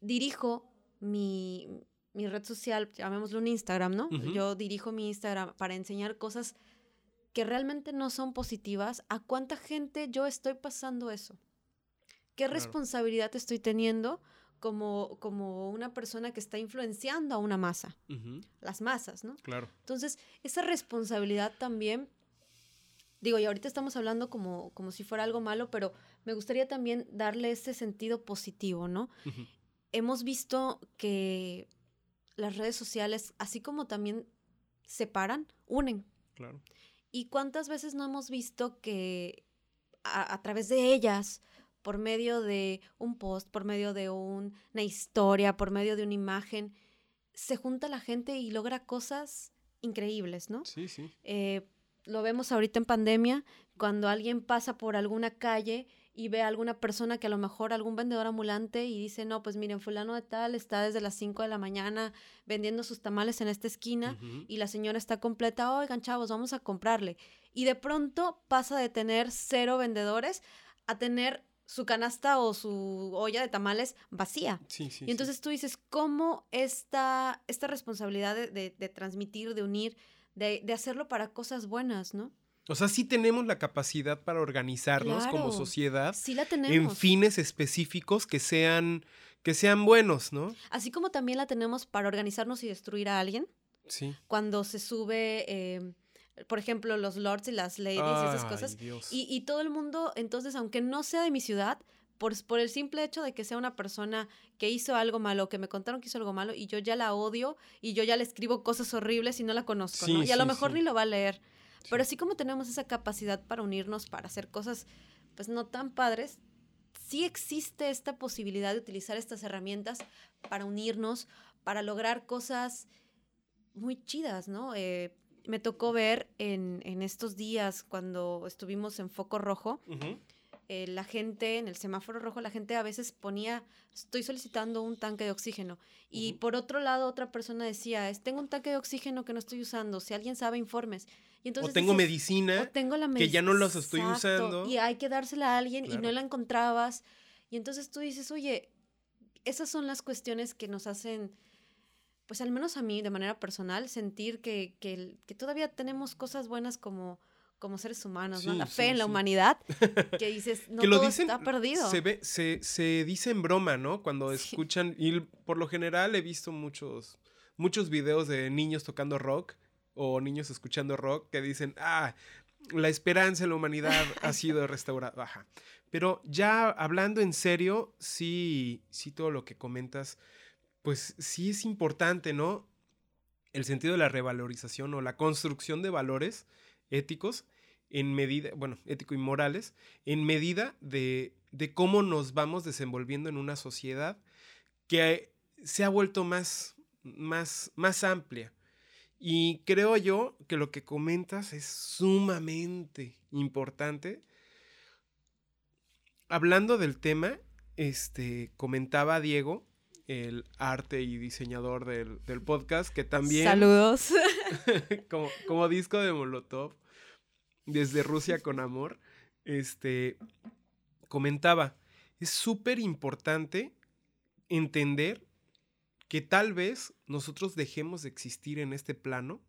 dirijo mi, mi red social, llamémoslo un Instagram, ¿no? Yo dirijo mi Instagram para enseñar cosas que realmente no son positivas. ¿A cuánta gente yo estoy pasando eso? ¿Qué responsabilidad estoy teniendo como, como una persona que está influenciando a una masa? Las masas, ¿no? Claro. Entonces, esa responsabilidad también, digo, y ahorita estamos hablando como, como si fuera algo malo, pero me gustaría también darle ese sentido positivo, ¿no? Hemos visto que las redes sociales, así como también separan, unen. Claro. ¿Y cuántas veces no hemos visto que a, través de ellas, por medio de un post, por medio de una historia, por medio de una imagen, se junta la gente y logra cosas increíbles, ¿no? Sí, sí. Eh, lo vemos ahorita en pandemia, cuando alguien pasa por alguna calle y ve a alguna persona que a lo mejor algún vendedor ambulante y dice, no, pues miren, fulano de tal está desde las 5 de la mañana vendiendo sus tamales en esta esquina y la señora está completa, oigan chavos, vamos a comprarle. Y de pronto pasa de tener cero vendedores a tener su canasta o su olla de tamales vacía. Sí, sí, y entonces tú dices, ¿cómo esta, esta responsabilidad de, de, transmitir, de unir, de, de hacerlo para cosas buenas, ¿no? O sea, sí tenemos la capacidad para organizarnos como sociedad sí la tenemos. en fines específicos que sean, que sean buenos, ¿no? Así como también la tenemos para organizarnos y destruir a alguien. Sí. Cuando se sube, em, por ejemplo, los lords y las ladies y esas cosas. Y, y, todo el mundo, entonces, aunque no sea de mi ciudad, por, por, el simple hecho de que sea una persona que hizo algo malo, que me contaron que hizo algo malo, y yo ya la odio, y yo ya le escribo cosas horribles y no la conozco, ¿no? Y a lo mejor ni lo va a leer. Pero así como tenemos esa capacidad para unirnos, para hacer cosas pues no tan padres, sí existe esta posibilidad de utilizar estas herramientas para unirnos, para lograr cosas muy chidas, ¿no? Eh, me tocó ver en, en, estos días cuando estuvimos en foco rojo, eh, la gente, en el semáforo rojo, la gente a veces ponía, estoy solicitando un tanque de oxígeno. Y por otro lado, otra persona decía, tengo un tanque de oxígeno que no estoy usando, si alguien sabe, informes. Y entonces o tengo medicina tengo la que ya no los estoy usando. Y hay que dársela a alguien y no la encontrabas. Y entonces tú dices, oye, esas son las cuestiones que nos hacen, pues al menos a mí de manera personal, sentir que, que, que todavía tenemos cosas buenas como como seres humanos, ¿no? La fe en la humanidad, que dices, no todo está perdido. Se, ve, se, se, dice en broma, ¿no? Cuando escuchan, y por lo general he visto muchos, muchos videos de niños tocando rock o niños escuchando rock que dicen, ah, la esperanza en la humanidad ha sido restaurada. Baja. Pero ya hablando en serio, sí, sí todo lo que comentas, pues sí es importante, ¿no? El sentido de la revalorización o la construcción de valores éticos en medida, bueno, ético y morales, en medida de, de cómo nos vamos desenvolviendo en una sociedad que se ha vuelto más, más, más amplia. Y creo yo que lo que comentas es sumamente importante. Hablando del tema, este, comentaba Diego, el arte y diseñador del, del podcast, que también... Saludos. como, como disco de Molotov, desde Rusia con amor, este, comentaba, es súper importante entender que tal vez nosotros dejemos de existir en este plano,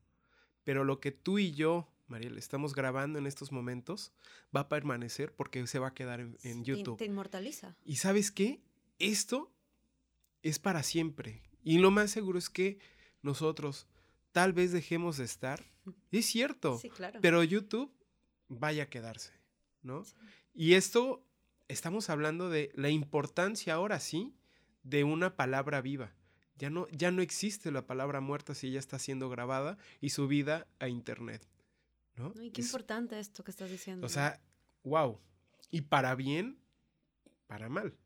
pero lo que tú y yo, Mariel, estamos grabando en estos momentos va a permanecer porque se va a quedar en, YouTube. Te inmortaliza. Y sabes qué? Esto es para siempre. Y lo más seguro es que nosotros tal vez dejemos de estar. Es cierto. Sí, claro. Pero YouTube vaya a quedarse, ¿no? Y esto, estamos hablando de la importancia ahora sí de una palabra viva. Ya no, ya no existe la palabra muerta si ella está siendo grabada y subida a internet, ¿no? Y qué importante esto que estás diciendo. O sea, wow. Y para bien, para mal.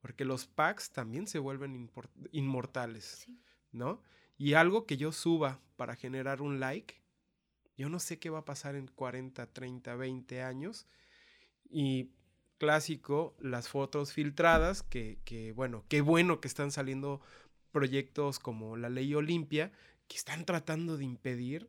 Porque los packs también se vuelven inmortales, ¿no? Y algo que yo suba para generar un like, yo no sé qué va a pasar en 40, 30, 20 años. Y clásico, las fotos filtradas, que, que, bueno, qué bueno que están saliendo proyectos como la ley Olimpia, que están tratando de impedir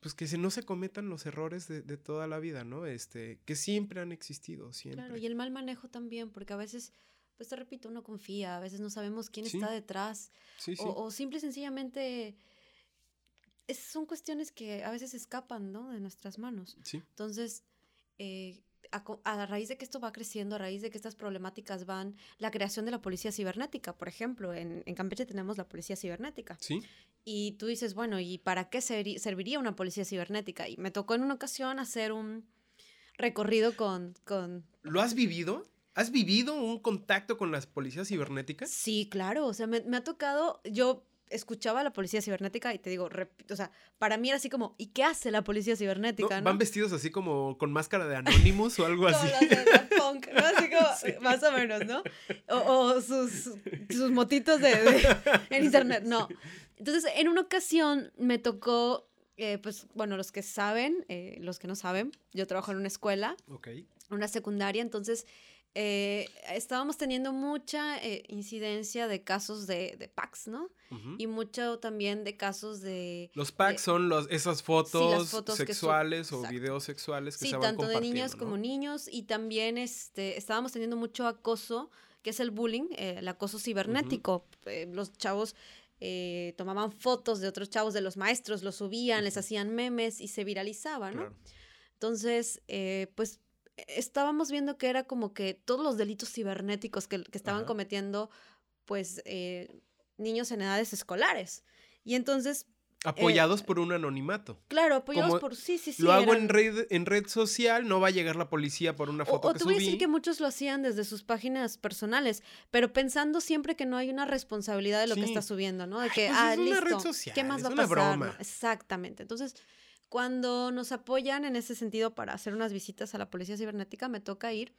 pues que se, no se cometan los errores de, toda la vida, ¿no? Este, que siempre han existido, siempre. Claro, y el mal manejo también, porque a veces, pues te repito, uno confía, a veces no sabemos quién está detrás, O, o, simple y sencillamente son cuestiones que a veces escapan, ¿no? De nuestras manos. Sí. Entonces, eh, a, raíz de que esto va creciendo, a raíz de que estas problemáticas van, la creación de la policía cibernética, por ejemplo, en, Campeche tenemos la policía cibernética. Sí. Y tú dices, bueno, ¿y para qué serviría una policía cibernética? Y me tocó en una ocasión hacer un recorrido con... con... ¿Lo has vivido? ¿Has vivido un contacto con las policías cibernéticas? Sí, claro. O sea, me, me ha tocado, yo escuchaba a la policía cibernética y te digo, o sea, para mí era así como, ¿y qué hace la policía cibernética? Van vestidos así como con máscara de Anonymous o algo así. punk, ¿no? Así como, más o menos, ¿no? O, sus, sus motitos de, en internet, no. Entonces, en una ocasión me tocó, eh, pues, bueno, los que saben, eh, los que no saben, yo trabajo en una escuela, Ok. una secundaria, entonces eh, estábamos teniendo mucha eh, incidencia de casos de, de packs, ¿no? Y mucho también de casos de... Los packs son los, esas fotos, sexuales o videos sexuales que se van tanto de niñas como niños. Y también este, estábamos teniendo mucho acoso, que es el bullying, eh, el acoso cibernético. los chavos tomaban fotos de otros chavos, de los maestros, los subían, les hacían memes y se viralizaban, ¿no? Entonces, pues estábamos viendo que era como que todos los delitos cibernéticos que, estaban cometiendo, pues, eh, niños en edades escolares. Y entonces... Apoyados eh, por un anonimato. Claro, apoyados por... Sí, sí, sí. Lo hago en, red, en red social, no va a llegar la policía por una foto o, o te voy a decir que muchos lo hacían desde sus páginas personales, pero pensando siempre que no hay una responsabilidad de lo que está subiendo, ¿no? De que, pues ah, es listo, red social, ¿qué más va a pasar? Broma. Exactamente. Entonces cuando nos apoyan en ese sentido para hacer unas visitas a la policía cibernética, me toca ir.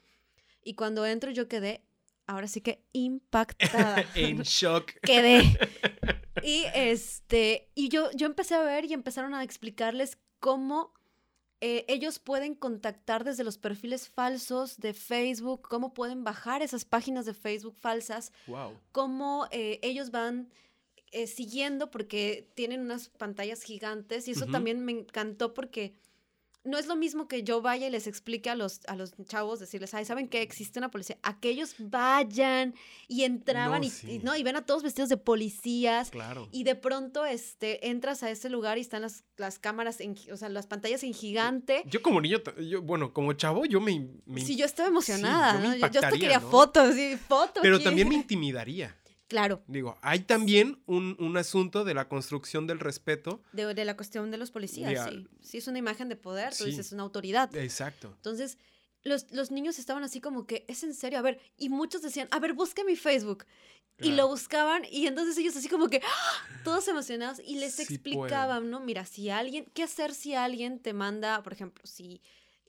Y cuando entro yo quedé, ahora sí que impactada. en shock. quedé. Y este, y yo, yo empecé a ver y empezaron a explicarles cómo eh, ellos pueden contactar desde los perfiles falsos de Facebook, cómo pueden bajar esas páginas de Facebook falsas, wow. cómo eh, ellos van eh, siguiendo porque tienen unas pantallas gigantes y eso también me encantó porque no es lo mismo que yo vaya y les explique a los, a los chavos, decirles, ay, ¿saben qué? Existe una policía. Aquellos vayan y entraban y, ¿no? y ven a todos vestidos de policías. Claro. Y de pronto este, entras a ese lugar y están las, las cámaras, en, o sea, las pantallas en gigante. Yo como niño, yo, bueno, como chavo, yo me... sí, yo estaba emocionada, ¿no? Yo, hasta quería fotos, sí, fotos. Pero también me intimidaría. Claro. Digo, hay también un, asunto de la construcción del respeto. De, la cuestión de los policías, sí. Sí, es una imagen de poder, tú dices, una autoridad. Exacto. Entonces, los, niños estaban así como que, es en serio, a ver, y muchos decían, a ver, busque mi Facebook. Y lo buscaban y entonces ellos así como que, ¡ah! todos emocionados, y les explicaban, ¿no? Mira, si alguien, ¿qué hacer si alguien te manda, por ejemplo, si,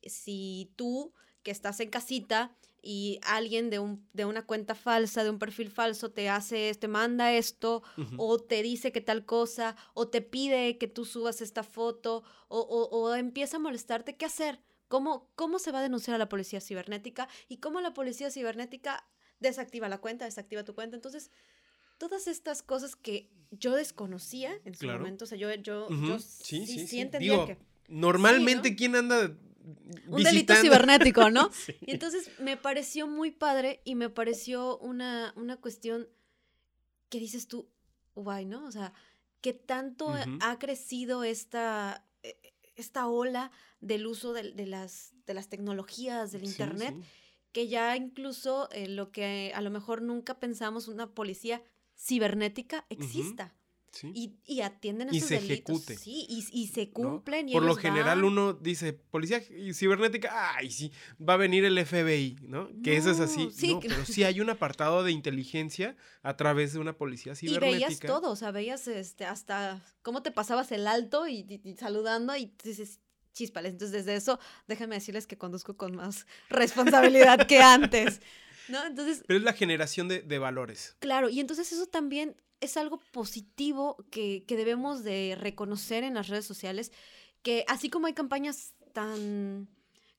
si tú que estás en casita y alguien de, un, de una cuenta falsa, de un perfil falso, te hace, te manda esto, o te dice que tal cosa, o te pide que tú subas esta foto, o, o, empieza a molestarte, ¿qué hacer? ¿Cómo, ¿Cómo se va a denunciar a la policía cibernética? Y cómo la policía cibernética desactiva la cuenta, desactiva tu cuenta. Entonces, todas estas cosas que yo desconocía en su momento, o sea, yo, yo, sí, sí, sí, entendía que... Normalmente, ¿quién anda un delito cibernético, ¿no? Y entonces me pareció muy padre y me pareció una, una cuestión que dices tú, guay, ¿no? O sea, que tanto ha crecido esta, e, esta ola del uso de, las, de las tecnologías, del Internet, que ya incluso eh, lo que a lo mejor nunca pensamos, una policía cibernética exista. Y, y, atienden esos y se Ejecute. Sí, y, se cumplen. Por lo general uno dice, policía cibernética, ay, sí, va a venir el FBI, ¿no? Que eso es así. no, pero sí hay un apartado de inteligencia a través de una policía cibernética. Y veías todo, o sea, veías este, hasta cómo te pasabas el alto y, saludando y dices, chispales. Entonces, desde eso, déjenme decirles que conduzco con más responsabilidad que antes. ¿No? Entonces, Pero es la generación de, de valores. Claro, y entonces eso también es algo positivo que, debemos de reconocer en las redes sociales, que así como hay campañas tan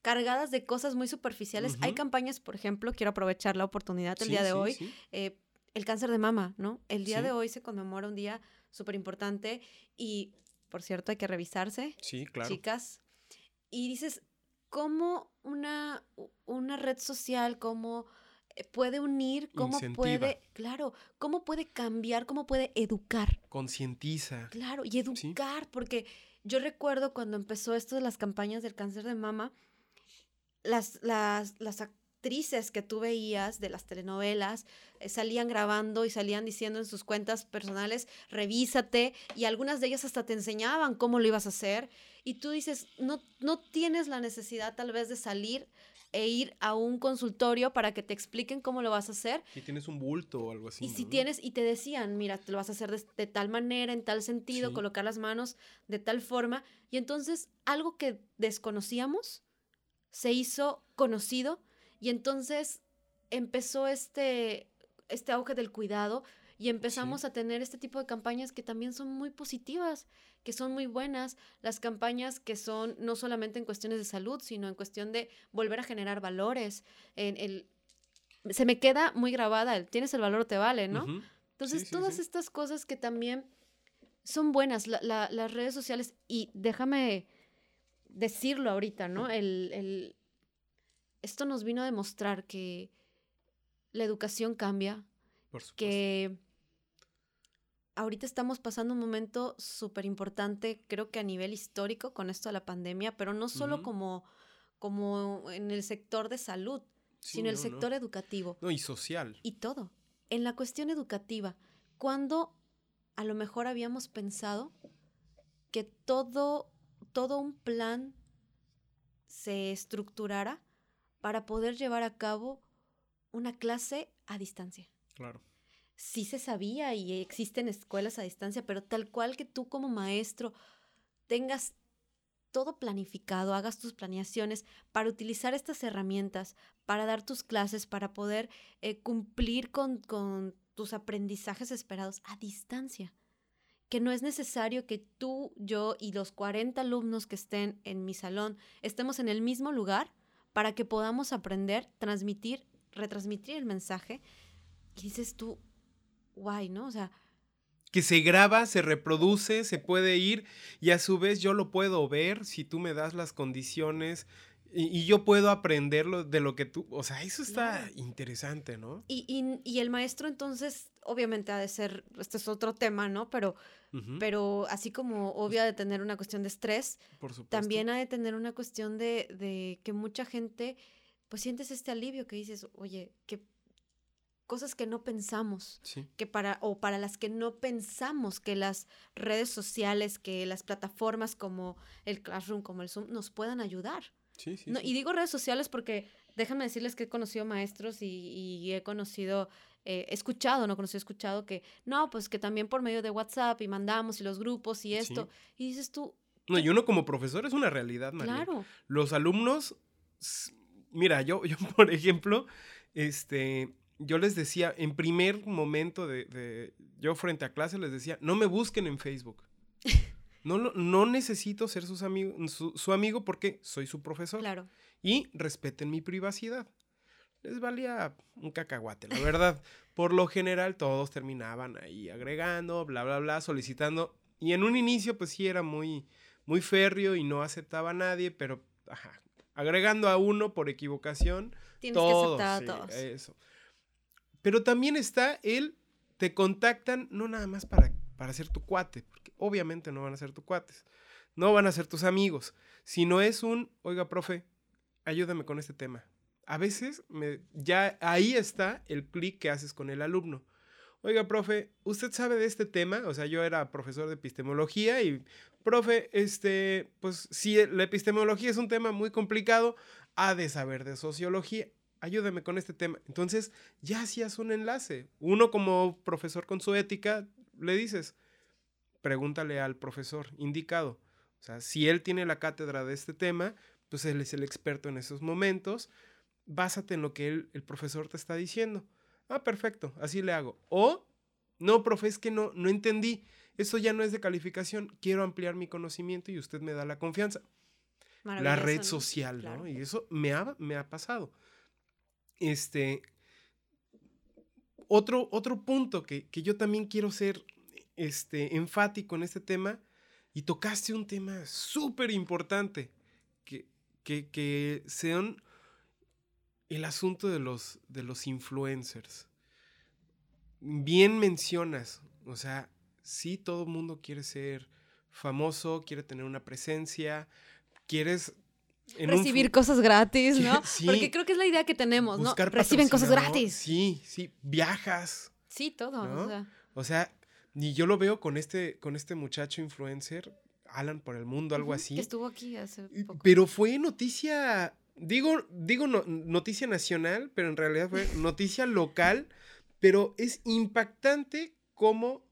cargadas de cosas muy superficiales, hay campañas, por ejemplo, quiero aprovechar la oportunidad el día de hoy, eh, el cáncer de mama, ¿no? El día de hoy se conmemora un día súper importante y, por cierto, hay que revisarse. Sí, claro. Chicas. Y dices, ¿cómo una, una red social, como puede unir, cómo puede, claro, cómo puede cambiar, cómo puede educar. Concientiza. Claro, y educar, porque yo recuerdo cuando empezó esto de las campañas del cáncer de mama, las, las, las actrices que tú veías de las telenovelas eh, salían grabando y salían diciendo en sus cuentas personales, revísate, y algunas de ellas hasta te enseñaban cómo lo ibas a hacer, y tú dices, no, no tienes la necesidad tal vez de salir e ir a un consultorio para que te expliquen cómo lo vas a hacer. Si tienes un bulto o algo así. Y si tienes, y te decían, mira, te lo vas a hacer de, tal manera, en tal sentido, colocar las manos de tal forma. Y entonces algo que desconocíamos se hizo conocido y entonces empezó este, este auge del cuidado y empezamos a tener este tipo de campañas que también son muy positivas, que son muy buenas, las campañas que son no solamente en cuestiones de salud, sino en cuestión de volver a generar valores. En el, se me queda muy grabada el tienes el valor, te vale, ¿no? Entonces, todas estas cosas que también son buenas, las redes sociales, y déjame decirlo ahorita, ¿no? El, el, esto nos vino a demostrar que la educación cambia, que ahorita estamos pasando un momento súper importante, creo que a nivel histórico con esto de la pandemia, pero no solo como, como en el sector de salud, sino en el sector educativo. No, y social. Y todo. En la cuestión educativa, cuando a lo mejor habíamos pensado que todo, todo un plan se estructurara para poder llevar a cabo una clase a distancia. Claro sí se sabía y existen escuelas a distancia, pero tal cual que tú como maestro tengas todo planificado, hagas tus planeaciones para utilizar estas herramientas, para dar tus clases, para poder eh, cumplir con, con tus aprendizajes esperados a distancia. Que no es necesario que tú, yo y los 40 alumnos que estén en mi salón estemos en el mismo lugar para que podamos aprender, transmitir, retransmitir el mensaje. Y dices tú, guay, ¿no? O sea, que se graba, se reproduce, se puede ir y a su vez yo lo puedo ver si tú me das las condiciones y, yo puedo aprenderlo de lo que tú, o sea, eso está interesante, ¿no? Y, y, el maestro entonces, obviamente ha de ser, este es otro tema, ¿no? Pero, pero así como obvio ha de tener una cuestión de estrés, también ha de tener una cuestión de, de que mucha gente, pues sientes este alivio que dices, oye, que cosas que no pensamos, que para, o para las que no pensamos que las redes sociales, que las plataformas como el Classroom, como el Zoom, nos puedan ayudar y digo redes sociales porque déjenme decirles que he conocido maestros y, he conocido, eh, escuchado, no conocido, escuchado que no, pues que también por medio de WhatsApp y mandamos y los grupos y esto. Y dices tú. No, y uno como profesor es una realidad, María. Claro. Los alumnos, mira, yo, yo por ejemplo, este, yo les decía, en primer momento de, de, yo frente a clase les decía, no me busquen en Facebook. No, no necesito ser sus amigos, su, amigo porque soy su profesor. Claro. Y respeten mi privacidad. Les valía un cacahuate, la verdad. Por lo general todos terminaban ahí agregando, bla, bla, bla, solicitando. Y en un inicio pues sí era muy, muy férreo y no aceptaba a nadie, pero ajá, agregando a uno por equivocación. Tienes todos, que aceptar a todos. Eso. Pero también está el, te contactan no nada más para para ser tu cuate, porque obviamente no van a ser tus cuates, no van a ser tus amigos, sino es un, oiga, profe, ayúdame con este tema. A veces me, ya ahí está el clic que haces con el alumno. Oiga, profe, ¿usted sabe de este tema? O sea, yo era profesor de epistemología y, profe, este, pues si la epistemología es un tema muy complicado, ha de saber de sociología. Ayúdame con este tema. Entonces, ya hacías un enlace. Uno como profesor con su ética le dices, pregúntale al profesor indicado. O sea, si él tiene la cátedra de este tema, pues él es el experto en esos momentos, básate en lo que el profesor te está diciendo. Ah, perfecto, así le hago. O, no, profe, es que no, no entendí. Eso ya no es de calificación. Quiero ampliar mi conocimiento y usted me da la confianza. La red social, ¿no? Y eso me ha, me ha pasado. Este, otro, otro punto que, yo también quiero ser este, enfático en este tema, y tocaste un tema súper importante, que, que, sean el asunto de los, de los influencers. Bien mencionas, o sea, sí, todo el mundo quiere ser famoso, quiere tener una presencia, quieres recibir cosas gratis, ¿no? Porque creo que es la idea que tenemos, ¿no? Reciben cosas gratis. Sí, sí, viajas. Sí, todo. O, sea. ni yo lo veo con este, con este muchacho influencer, Alan por el mundo, algo así. Que estuvo aquí hace poco. Pero fue noticia, digo, digo noticia nacional, pero en realidad fue noticia local, pero es impactante cómo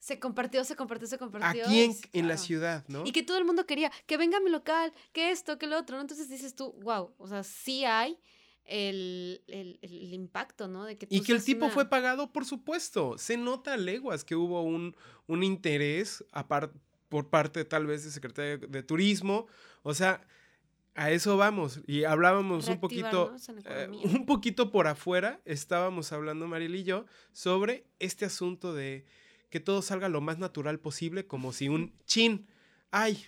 se compartió, se compartió, se compartió. Aquí en, la ciudad, ¿no? Y que todo el mundo quería que venga a mi local, que esto, que lo otro, ¿no? Entonces dices tú, wow, o sea, sí hay el, impacto, ¿no? De que y que el tipo fue pagado, por supuesto. Se nota a leguas que hubo un, un interés por parte tal vez de Secretaría de Turismo. O sea, a eso vamos. Y hablábamos un poquito, eh, un poquito por afuera, estábamos hablando Mariel y yo, sobre este asunto de que todo salga lo más natural posible, como si un chin, ay,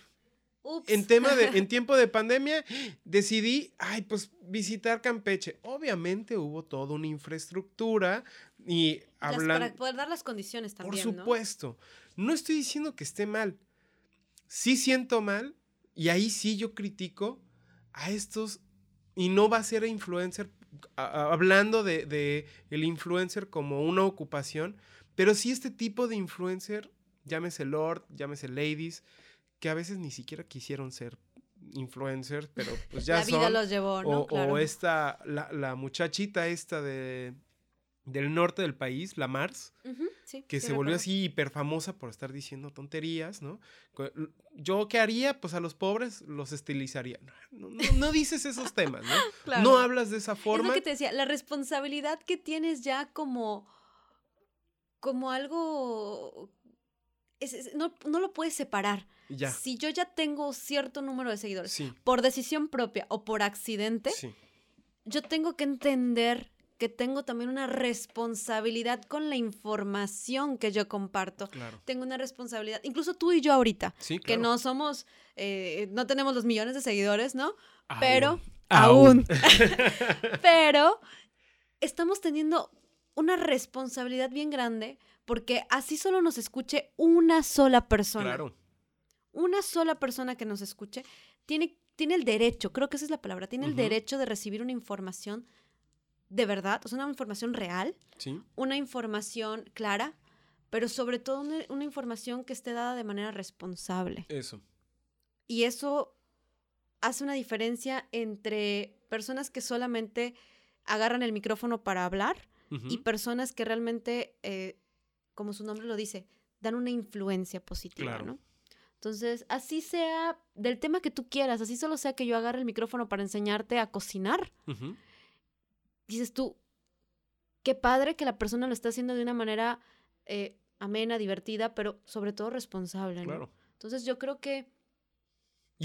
en tema de, en tiempo de pandemia, decidí, ay, pues visitar Campeche. Obviamente hubo toda una infraestructura y hablando. Para poder dar las condiciones también. Por supuesto. ¿no? ¿no? estoy diciendo que esté mal. Sí siento mal, y ahí sí yo critico a estos, y no va a ser influencer, hablando de, de el influencer como una ocupación, pero sí este tipo de influencer, llámese Lord, llámese Ladies, que a veces ni siquiera quisieron ser influencers, pero pues ya la vida los llevó, ¿no? O, esta, la, muchachita esta de del norte del país, la Mars, que se volvió así hiper famosa por estar diciendo tonterías, ¿no? Yo qué haría, pues a los pobres los estilizaría. No, no, dices esos temas, ¿no? No hablas de esa forma. Es lo que te decía, la responsabilidad que tienes ya como como algo... no, lo puedes separar. Ya. Si yo ya tengo cierto número de seguidores, por decisión propia o por accidente, yo tengo que entender que tengo también una responsabilidad con la información que yo comparto. Tengo una responsabilidad, incluso tú y yo ahorita, que no somos, eh, no tenemos los millones de seguidores, ¿no? Pero, aún. Pero estamos teniendo una responsabilidad bien grande porque así solo nos escuche una sola persona. Claro. Una sola persona que nos escuche tiene, tiene el derecho, creo que esa es la palabra, tiene el derecho de recibir una información de verdad, o sea, una información real, una información clara, pero sobre todo una, información que esté dada de manera responsable. Eso. Y eso hace una diferencia entre personas que solamente agarran el micrófono para hablar y personas que realmente, eh, como su nombre lo dice, dan una influencia positiva, ¿no? Entonces, así sea del tema que tú quieras, así solo sea que yo agarre el micrófono para enseñarte a cocinar, dices tú, qué padre que la persona lo está haciendo de una manera eh, amena, divertida, pero sobre todo responsable, ¿no? Entonces, yo creo que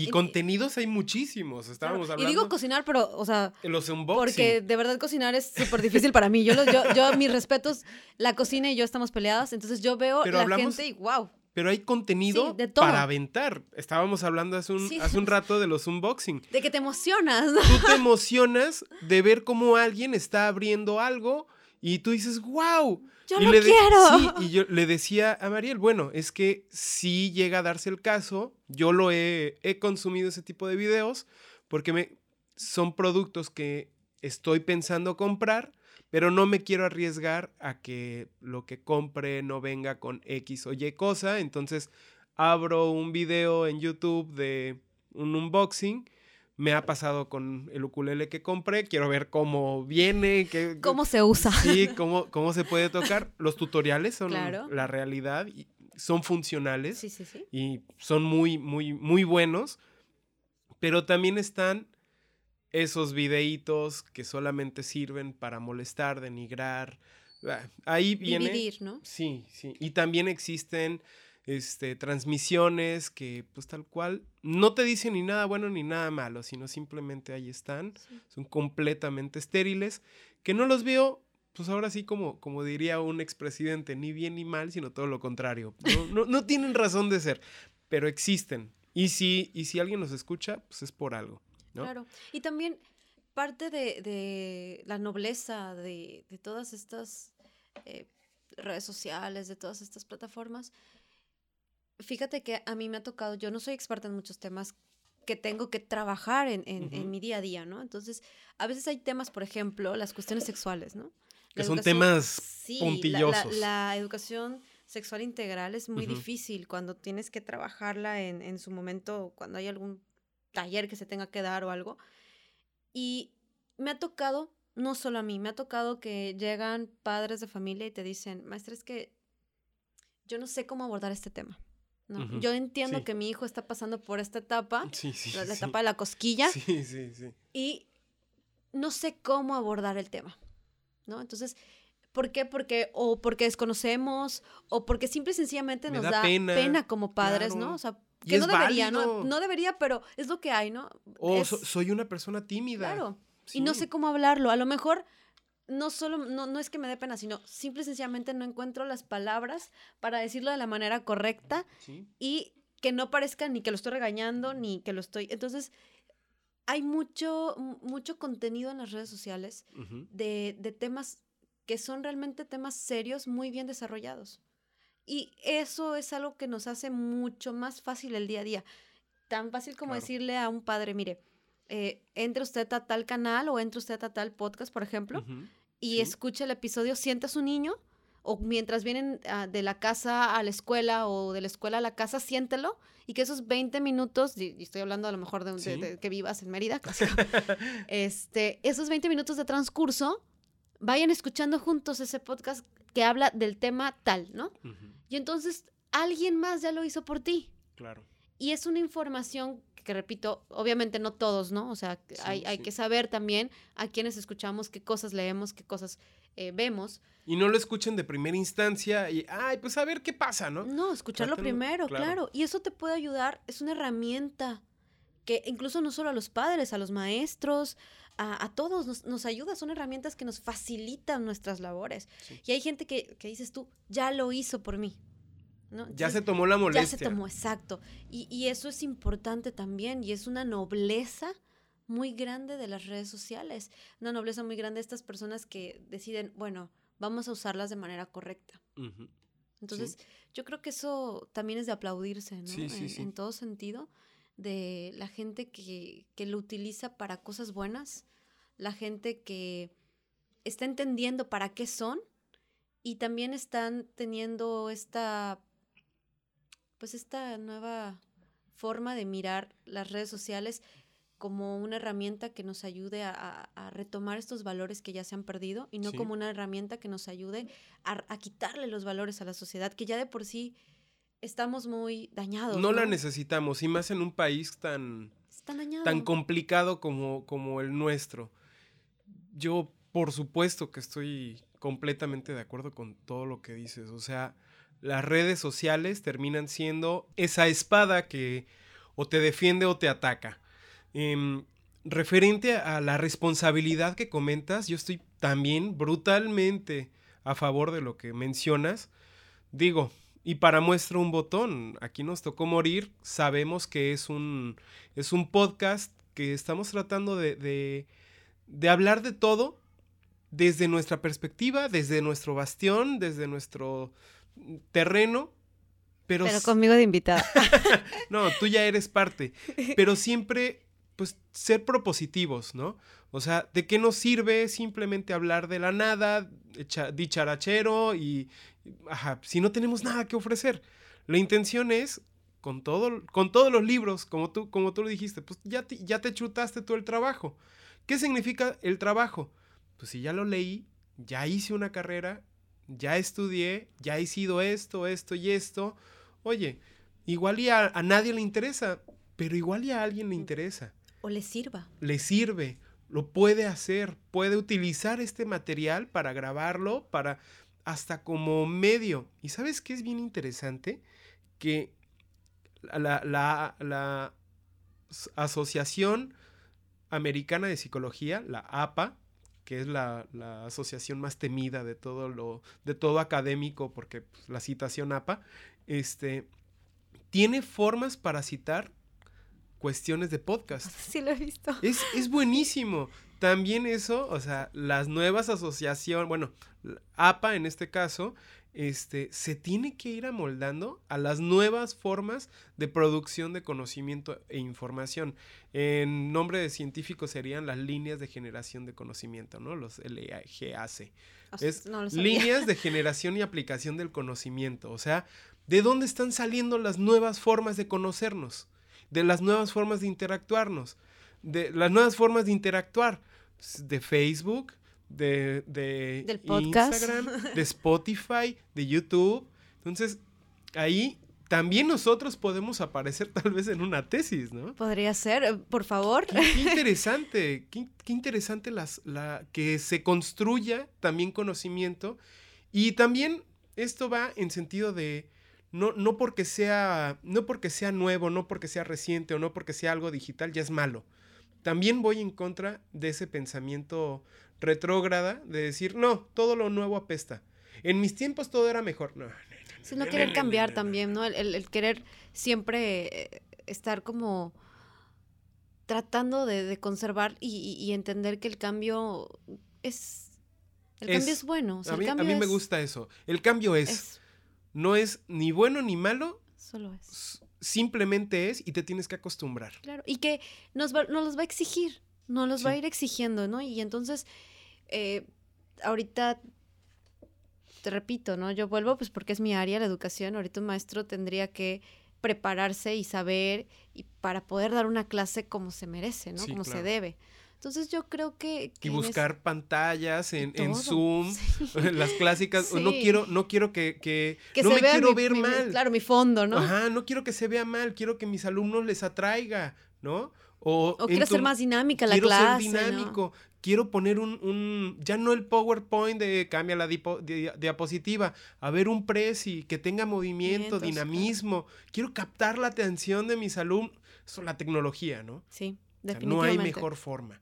y contenidos hay muchísimos, estábamos hablando. Y digo cocinar, pero, o sea. Los unboxing. Porque de verdad cocinar es súper difícil para mí. Yo, yo, yo, mis respetos, la cocina y yo estamos peleadas, entonces yo veo la gente y wow. Pero hay contenido para aventar. Estábamos hablando hace un, hace un rato de los unboxing. De que te emocionas. Tú te emocionas de ver cómo alguien está abriendo algo y tú dices, wow. Yo lo quiero. Sí, y yo le decía a Mariel, bueno, es que si llega a darse el caso, yo lo he, he consumido ese tipo de videos porque me, son productos que estoy pensando comprar, pero no me quiero arriesgar a que lo que compre no venga con X o Y cosa, entonces abro un video en YouTube de un unboxing me ha pasado con el ukulele que compré. Quiero ver cómo viene. ¿Cómo se usa? Sí, cómo, cómo se puede tocar. Los tutoriales son la realidad. Y son funcionales. Sí, sí, sí. Y son muy, muy, muy buenos. Pero también están esos videitos que solamente sirven para molestar, denigrar. Ah, ahí viene. Dividir, ¿no? Sí, sí. Y también existen este, transmisiones que pues tal cual no te dicen ni nada bueno ni nada malo, sino simplemente ahí están, son completamente estériles, que no los veo, pues ahora sí como, como diría un expresidente, ni bien ni mal, sino todo lo contrario. No, no, tienen razón de ser, pero existen. Y si, y si alguien los escucha, pues es por algo. Claro. Y también parte de, la nobleza de, todas estas eh, redes sociales, de todas estas plataformas, fíjate que a mí me ha tocado, yo no soy experta en muchos temas que tengo que trabajar en, en, mi día a día, ¿no? Entonces, a veces hay temas, por ejemplo, las cuestiones sexuales, ¿no? que son temas puntillosos. La, educación sexual integral es muy difícil cuando tienes que trabajarla en, en su momento, cuando hay algún taller que se tenga que dar o algo. Y me ha tocado, no solo a mí, me ha tocado que llegan padres de familia y te dicen, maestra, es que yo no sé cómo abordar este tema. Yo entiendo que mi hijo está pasando por esta etapa, la, etapa de la cosquilla. Sí, sí, sí. Y no sé cómo abordar el tema, ¿no? Entonces, ¿por qué? Porque, o porque desconocemos, o porque simple y sencillamente nos da, pena. como padres, ¿no? O sea, que no debería, ¿no? No debería, pero es lo que hay, ¿no? O soy una persona tímida. Claro. Y no sé cómo hablarlo. A lo mejor no solo, no, no es que me dé pena, sino simple y sencillamente no encuentro las palabras para decirlo de la manera correcta y que no parezca ni que lo estoy regañando, ni que lo estoy... Entonces, hay mucho, mucho contenido en las redes sociales de, de temas que son realmente temas serios, muy bien desarrollados. Y eso es algo que nos hace mucho más fácil el día a día. Tan fácil como decirle a un padre, mire, eh, entre usted a tal canal o entre usted a tal podcast, por ejemplo, y escucha el episodio, sienta a su niño, o mientras vienen ah, de la casa a la escuela o de la escuela a la casa, siéntelo, y que esos 20 minutos, y, estoy hablando a lo mejor de, que vivas en Mérida, este, esos 20 minutos de transcurso, vayan escuchando juntos ese podcast que habla del tema tal, ¿no? Y entonces alguien más ya lo hizo por ti. Claro. Y es una información que repito, obviamente no todos, ¿no? O sea, hay, hay que saber también a quienes escuchamos, qué cosas leemos, qué cosas eh, vemos. Y no lo escuchen de primera instancia y, ay, pues a ver qué pasa, ¿no? No, escucharlo primero, claro. Y eso te puede ayudar, es una herramienta que incluso no solo a los padres, a los maestros, a, todos, nos, ayuda, son herramientas que nos facilitan nuestras labores. Y hay gente que, dices tú, ya lo hizo por mí. Ya se tomó la molestia. Ya se tomó, exacto. Y, y, eso es importante también y es una nobleza muy grande de las redes sociales, una nobleza muy grande de estas personas que deciden, bueno, vamos a usarlas de manera correcta. Entonces, yo creo que eso también es de aplaudirse, ¿no? en, todo sentido, de la gente que, que, lo utiliza para cosas buenas, la gente que está entendiendo para qué son y también están teniendo esta, pues esta nueva forma de mirar las redes sociales como una herramienta que nos ayude a, retomar estos valores que ya se han perdido y no como una herramienta que nos ayude a, quitarle los valores a la sociedad, que ya de por sí estamos muy dañados. No, la necesitamos, y más en un país tan, tan complicado como, como el nuestro. Yo, por supuesto que estoy completamente de acuerdo con todo lo que dices. O sea, las redes sociales terminan siendo esa espada que o te defiende o te ataca Em, referente a la responsabilidad que comentas, yo estoy también brutalmente a favor de lo que mencionas. Digo, y para muestra un botón, aquí nos tocó morir, sabemos que es un, es un podcast que estamos tratando de, de, de hablar de todo desde nuestra perspectiva, desde nuestro bastión, desde nuestro terreno. Pero, pero conmigo de invitada. no, tú ya eres parte. Pero siempre pues ser propositivos, ¿no? O sea, ¿de qué nos sirve simplemente hablar de la nada, dicharachero y, ajá, si no tenemos nada que ofrecer? La intención es, con, todo, con todos los libros, como tú, como tú lo dijiste, pues ya te, ya te chutaste todo el trabajo. ¿Qué significa el trabajo? Pues si ya lo leí, ya hice una carrera, ya estudié, ya he sido esto, esto y esto. Oye, igual y a, a nadie le interesa, pero igual y a alguien le interesa. O le sirva. Le sirve, lo puede hacer, puede utilizar este material para grabarlo, para hasta como medio. ¿Y sabes qué es bien interesante? Que la, la, Asociación Americana de Psicología, la APA, que es la, la, asociación más temida de todo lo, de todo académico, porque pues, la citación APA, este, tiene formas para citar cuestiones de podcast. Sí, lo he visto. Es, es buenísimo. También eso, o sea, las nuevas asociaciones, bueno, APA en este caso, este, se tiene que ir amoldando a las nuevas formas de producción de conocimiento e información. En nombre de científico serían las líneas de generación de conocimiento, ¿no? Los LGAC. Es líneas de generación y aplicación del conocimiento. O sea, ¿de dónde están saliendo las nuevas formas de conocernos? de las nuevas formas de interactuarnos, de las nuevas formas de interactuar, de Facebook, de, de Instagram, de Spotify, de YouTube. Entonces, ahí también nosotros podemos aparecer tal vez en una tesis, ¿no? Podría ser, eh, por favor. Qué, interesante, qué, interesante las, la, que se construya también conocimiento y también esto va en sentido de no, no, porque sea, no porque sea nuevo, no porque sea reciente o no porque sea algo digital, ya es malo. También voy en contra de ese pensamiento retrógrada de decir, no, todo lo nuevo apesta. En mis tiempos todo era mejor. No, no, querer cambiar también, ¿no? El, querer siempre eh, estar como tratando de, conservar y, entender que el cambio es... El cambio es bueno. a, mí, me gusta eso. El cambio es no es ni bueno ni malo. Solo es. Simplemente es y te tienes que acostumbrar. Claro, y que nos, va, nos los va a exigir, nos los va a ir exigiendo, ¿no? Y entonces, eh, ahorita te repito, ¿no? Yo vuelvo pues porque es mi área, la educación. Ahorita un maestro tendría que prepararse y saber y para poder dar una clase como se merece, ¿no? como se debe. Entonces yo creo que... y buscar pantallas en, en Zoom, las clásicas. No quiero, no quiero que... que, no me quiero ver mal. Claro, mi fondo, ¿no? Ajá, no quiero que se vea mal, quiero que mis alumnos les atraiga, ¿no? O, quiero ser más dinámica la clase. Quiero ser dinámico. Quiero poner un, un, ya no el PowerPoint de cambia la diapositiva, a ver un presi que tenga movimiento, dinamismo. Quiero captar la atención de mis alumnos. Eso es la tecnología, ¿no? Sí, definitivamente. no hay mejor forma.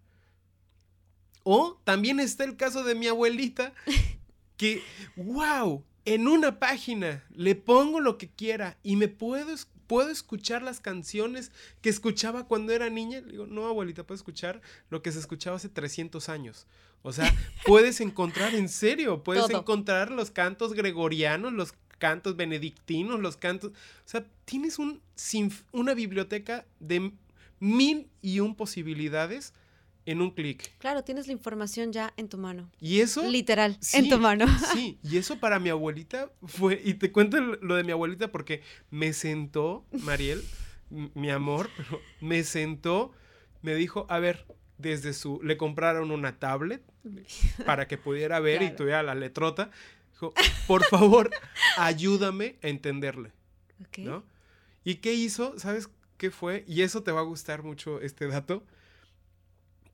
O también está el caso de mi abuelita, que, wow, en una página le pongo lo que quiera y me puedo, puedo escuchar las canciones que escuchaba cuando era niña. Le digo, no, abuelita, puedo escuchar lo que se escuchaba hace 300 años. O sea, puedes encontrar, en serio, puedes encontrar los cantos gregorianos, los cantos benedictinos, los cantos... O sea, tienes un, una biblioteca de mil y un posibilidades en un clic. Claro, tienes la información ya en tu mano. Y eso... Literal, en tu mano. Sí, y eso para mi abuelita fue... Y te cuento lo de mi abuelita porque me sentó, Mariel, mi amor, pero me sentó, me dijo, a ver, desde su... Le compraron una tablet para que pudiera ver y tuviera la letrota. Dijo, por favor, ayúdame a entenderle. ¿No? ¿Y qué hizo? ¿Sabes qué fue? Y eso te va a gustar mucho este dato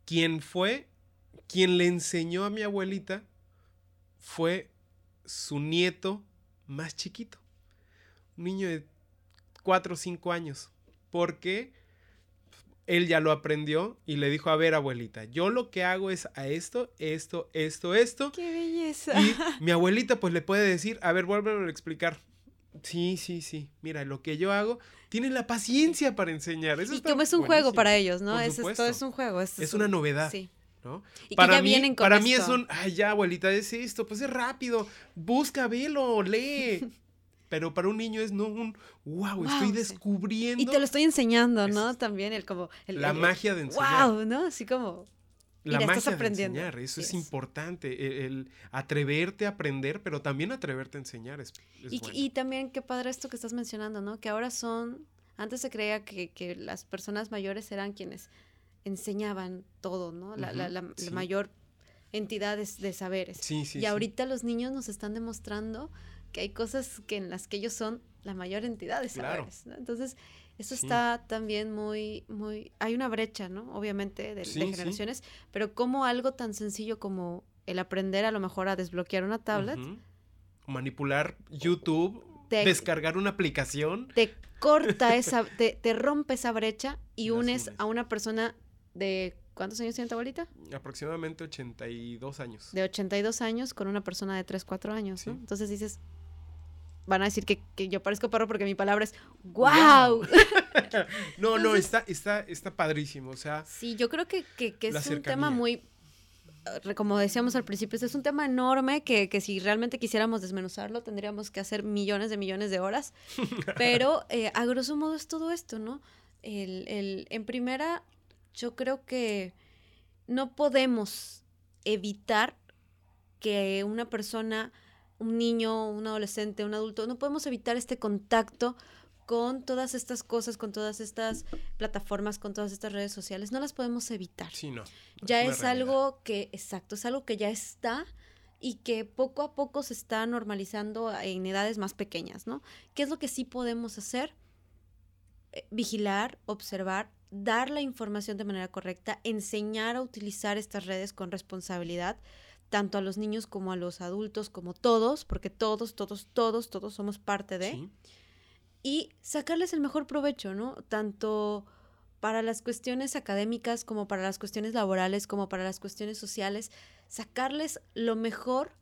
quien fue, quien le enseñó a mi abuelita fue su nieto más chiquito, un niño de 4 o 5 años, porque él ya lo aprendió y le dijo, a ver abuelita, yo lo que hago es a esto, esto, esto, esto. ¡Qué belleza! Y mi abuelita pues le puede decir, a ver, vuélvelo a explicar. Sí, sí, sí. Mira, lo que yo hago, tiene la paciencia para enseñar. Eso y como es un juego para ellos, ¿no? Es, esto es un juego. Es, una novedad. Sí. ¿no? para mí, para mí es un, ay, ya, abuelita, es esto, pues es rápido, busca, velo, lee. Pero para un niño es no un, wow, estoy descubriendo. Y te lo estoy enseñando, ¿no? También el como... la magia de enseñar. Wow, ¿no? Así como la magia de enseñar, eso es, importante, el, atreverte a aprender, pero también atreverte a enseñar es, y, también qué padre esto que estás mencionando, ¿no? Que ahora son, antes se creía que, las personas mayores eran quienes enseñaban todo, ¿no? La, la, mayor entidad de, saberes. Sí, sí, y ahorita los niños nos están demostrando que hay cosas que en las que ellos son la mayor entidad de saberes, ¿no? Entonces, eso está también muy, muy, hay una brecha, ¿no? Obviamente de, generaciones, pero como algo tan sencillo como el aprender a lo mejor a desbloquear una tablet. Manipular YouTube, descargar una aplicación. Te corta esa, te, te rompe esa brecha y unes, a una persona de ¿Cuántos años tiene tu abuelita? Aproximadamente 82 años. De 82 años con una persona de 3, 4 años, ¿no? Entonces dices, van a decir que, yo parezco perro porque mi palabra es ¡Wow! no, no, está, está, está padrísimo. O sea. Sí, yo creo que, es un tema muy. Eh, como decíamos al principio, este es un tema enorme que, si realmente quisiéramos desmenuzarlo, tendríamos que hacer millones de millones de horas. Pero eh, a grosso modo es todo esto, ¿no? El, el, en primera, yo creo que no podemos evitar que una persona un niño, un adolescente, un adulto, no podemos evitar este contacto con todas estas cosas, con todas estas plataformas, con todas estas redes sociales, no las podemos evitar. Sí, no. ya es, algo que, exacto, es algo que ya está y que poco a poco se está normalizando en edades más pequeñas, ¿no? ¿Qué es lo que sí podemos hacer? Eh, vigilar, observar, dar la información de manera correcta, enseñar a utilizar estas redes con responsabilidad, tanto a los niños como a los adultos, como todos, porque todos, todos, todos, todos somos parte de, y sacarles el mejor provecho, ¿no? Tanto para las cuestiones académicas como para las cuestiones laborales, como para las cuestiones sociales, sacarles lo mejor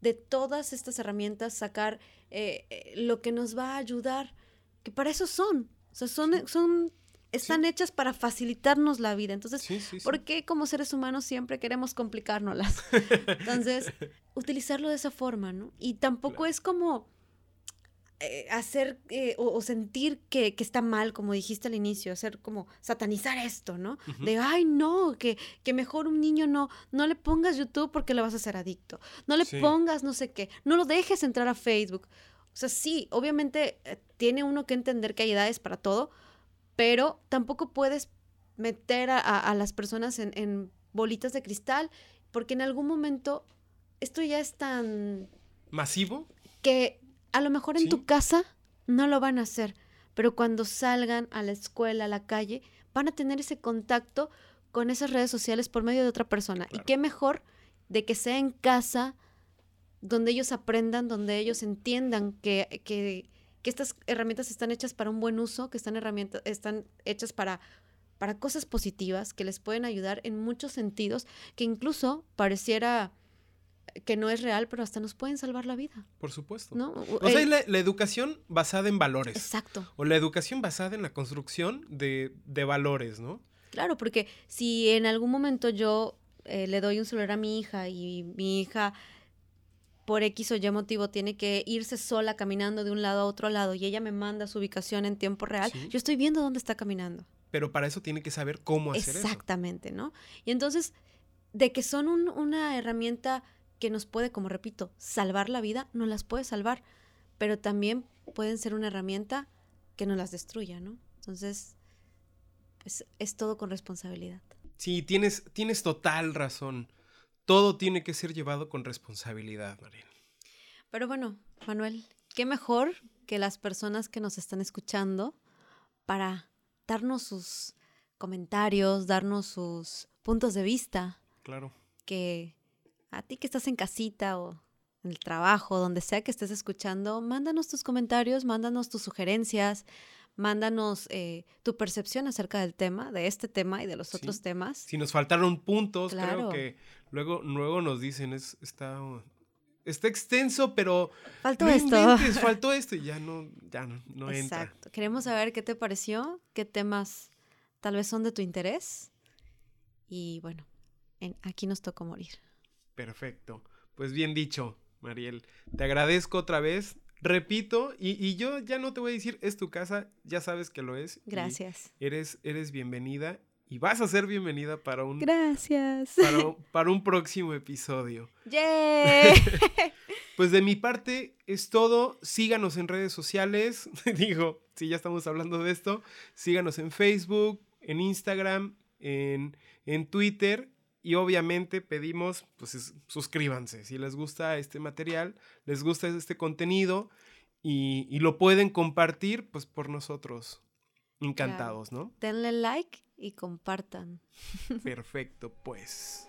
de todas estas herramientas, sacar eh, eh, lo que nos va a ayudar, que para eso son, o sea, son, son están hechas para facilitarnos la vida. Entonces, ¿por qué como seres humanos siempre queremos complicárnoslas? Entonces, utilizarlo de esa forma, ¿no? Y tampoco es como eh, hacer eh, o, sentir que, está mal, como dijiste al inicio, hacer como satanizar esto, ¿no? De, ay, no, que, que mejor un niño no, no le pongas YouTube porque le vas a hacer adicto. No le pongas no sé qué, no lo dejes entrar a Facebook. O sea, sí, obviamente eh, tiene uno que entender que hay edades para todo, pero tampoco puedes meter a, las personas en, bolitas de cristal, porque en algún momento esto ya es tan... ¿Masivo? Que a lo mejor en tu casa no lo van a hacer, pero cuando salgan a la escuela, a la calle, van a tener ese contacto con esas redes sociales por medio de otra persona. Y qué mejor de que sea en casa, donde ellos aprendan, donde ellos entiendan que, que que estas herramientas están hechas para un buen uso, que están, herramientas, están hechas para, para cosas positivas que les pueden ayudar en muchos sentidos, que incluso pareciera que no es real, pero hasta nos pueden salvar la vida. Por supuesto. ¿no? O sea, la, la, educación basada en valores. Exacto. O la educación basada en la construcción de, de valores, ¿no? Claro, porque si en algún momento yo eh, le doy un celular a mi hija y mi hija por X o Y motivo tiene que irse sola caminando de un lado a otro lado y ella me manda su ubicación en tiempo real, yo estoy viendo dónde está caminando. Pero para eso tiene que saber cómo hacer Exactamente, ¿no? Y entonces, de que son una herramienta que nos puede, como repito, salvar la vida, no las puede salvar, pero también pueden ser una herramienta que no las destruya, ¿no? Entonces, es, es todo con responsabilidad. Sí, tienes, tienes total razón. Todo tiene que ser llevado con responsabilidad, Mariel. Pero bueno, Manuel, qué mejor que las personas que nos están escuchando para darnos sus comentarios, darnos sus puntos de vista. Claro. Que a ti que estás en casita o en el trabajo, donde sea que estés escuchando, mándanos tus comentarios, mándanos tus sugerencias, mándanos eh, tu percepción acerca del tema, de este tema y de los otros temas. Si nos faltaron puntos, creo que luego, luego nos dicen, es, está, está extenso, pero... Faltó esto. faltó esto y ya no, ya no, no Exacto. Queremos saber qué te pareció, qué temas tal vez son de tu interés. Y bueno, en, aquí nos tocó morir. Perfecto. Pues bien dicho, Mariel. Te agradezco otra vez. Repito, y, yo ya no te voy a decir, es tu casa, ya sabes que lo es. Gracias. Eres, eres bienvenida y vas a ser bienvenida para un... Gracias. Para, un próximo episodio. ¡Yay! pues de mi parte es todo. Síganos en redes sociales. Digo, si ya estamos hablando de esto, síganos en Facebook, en Instagram, en, en Twitter y obviamente pedimos, pues suscríbanse. Si les gusta este material, les gusta este contenido y, lo pueden compartir, pues por nosotros. Encantados, ¿no? Denle like y compartan. Perfecto, pues.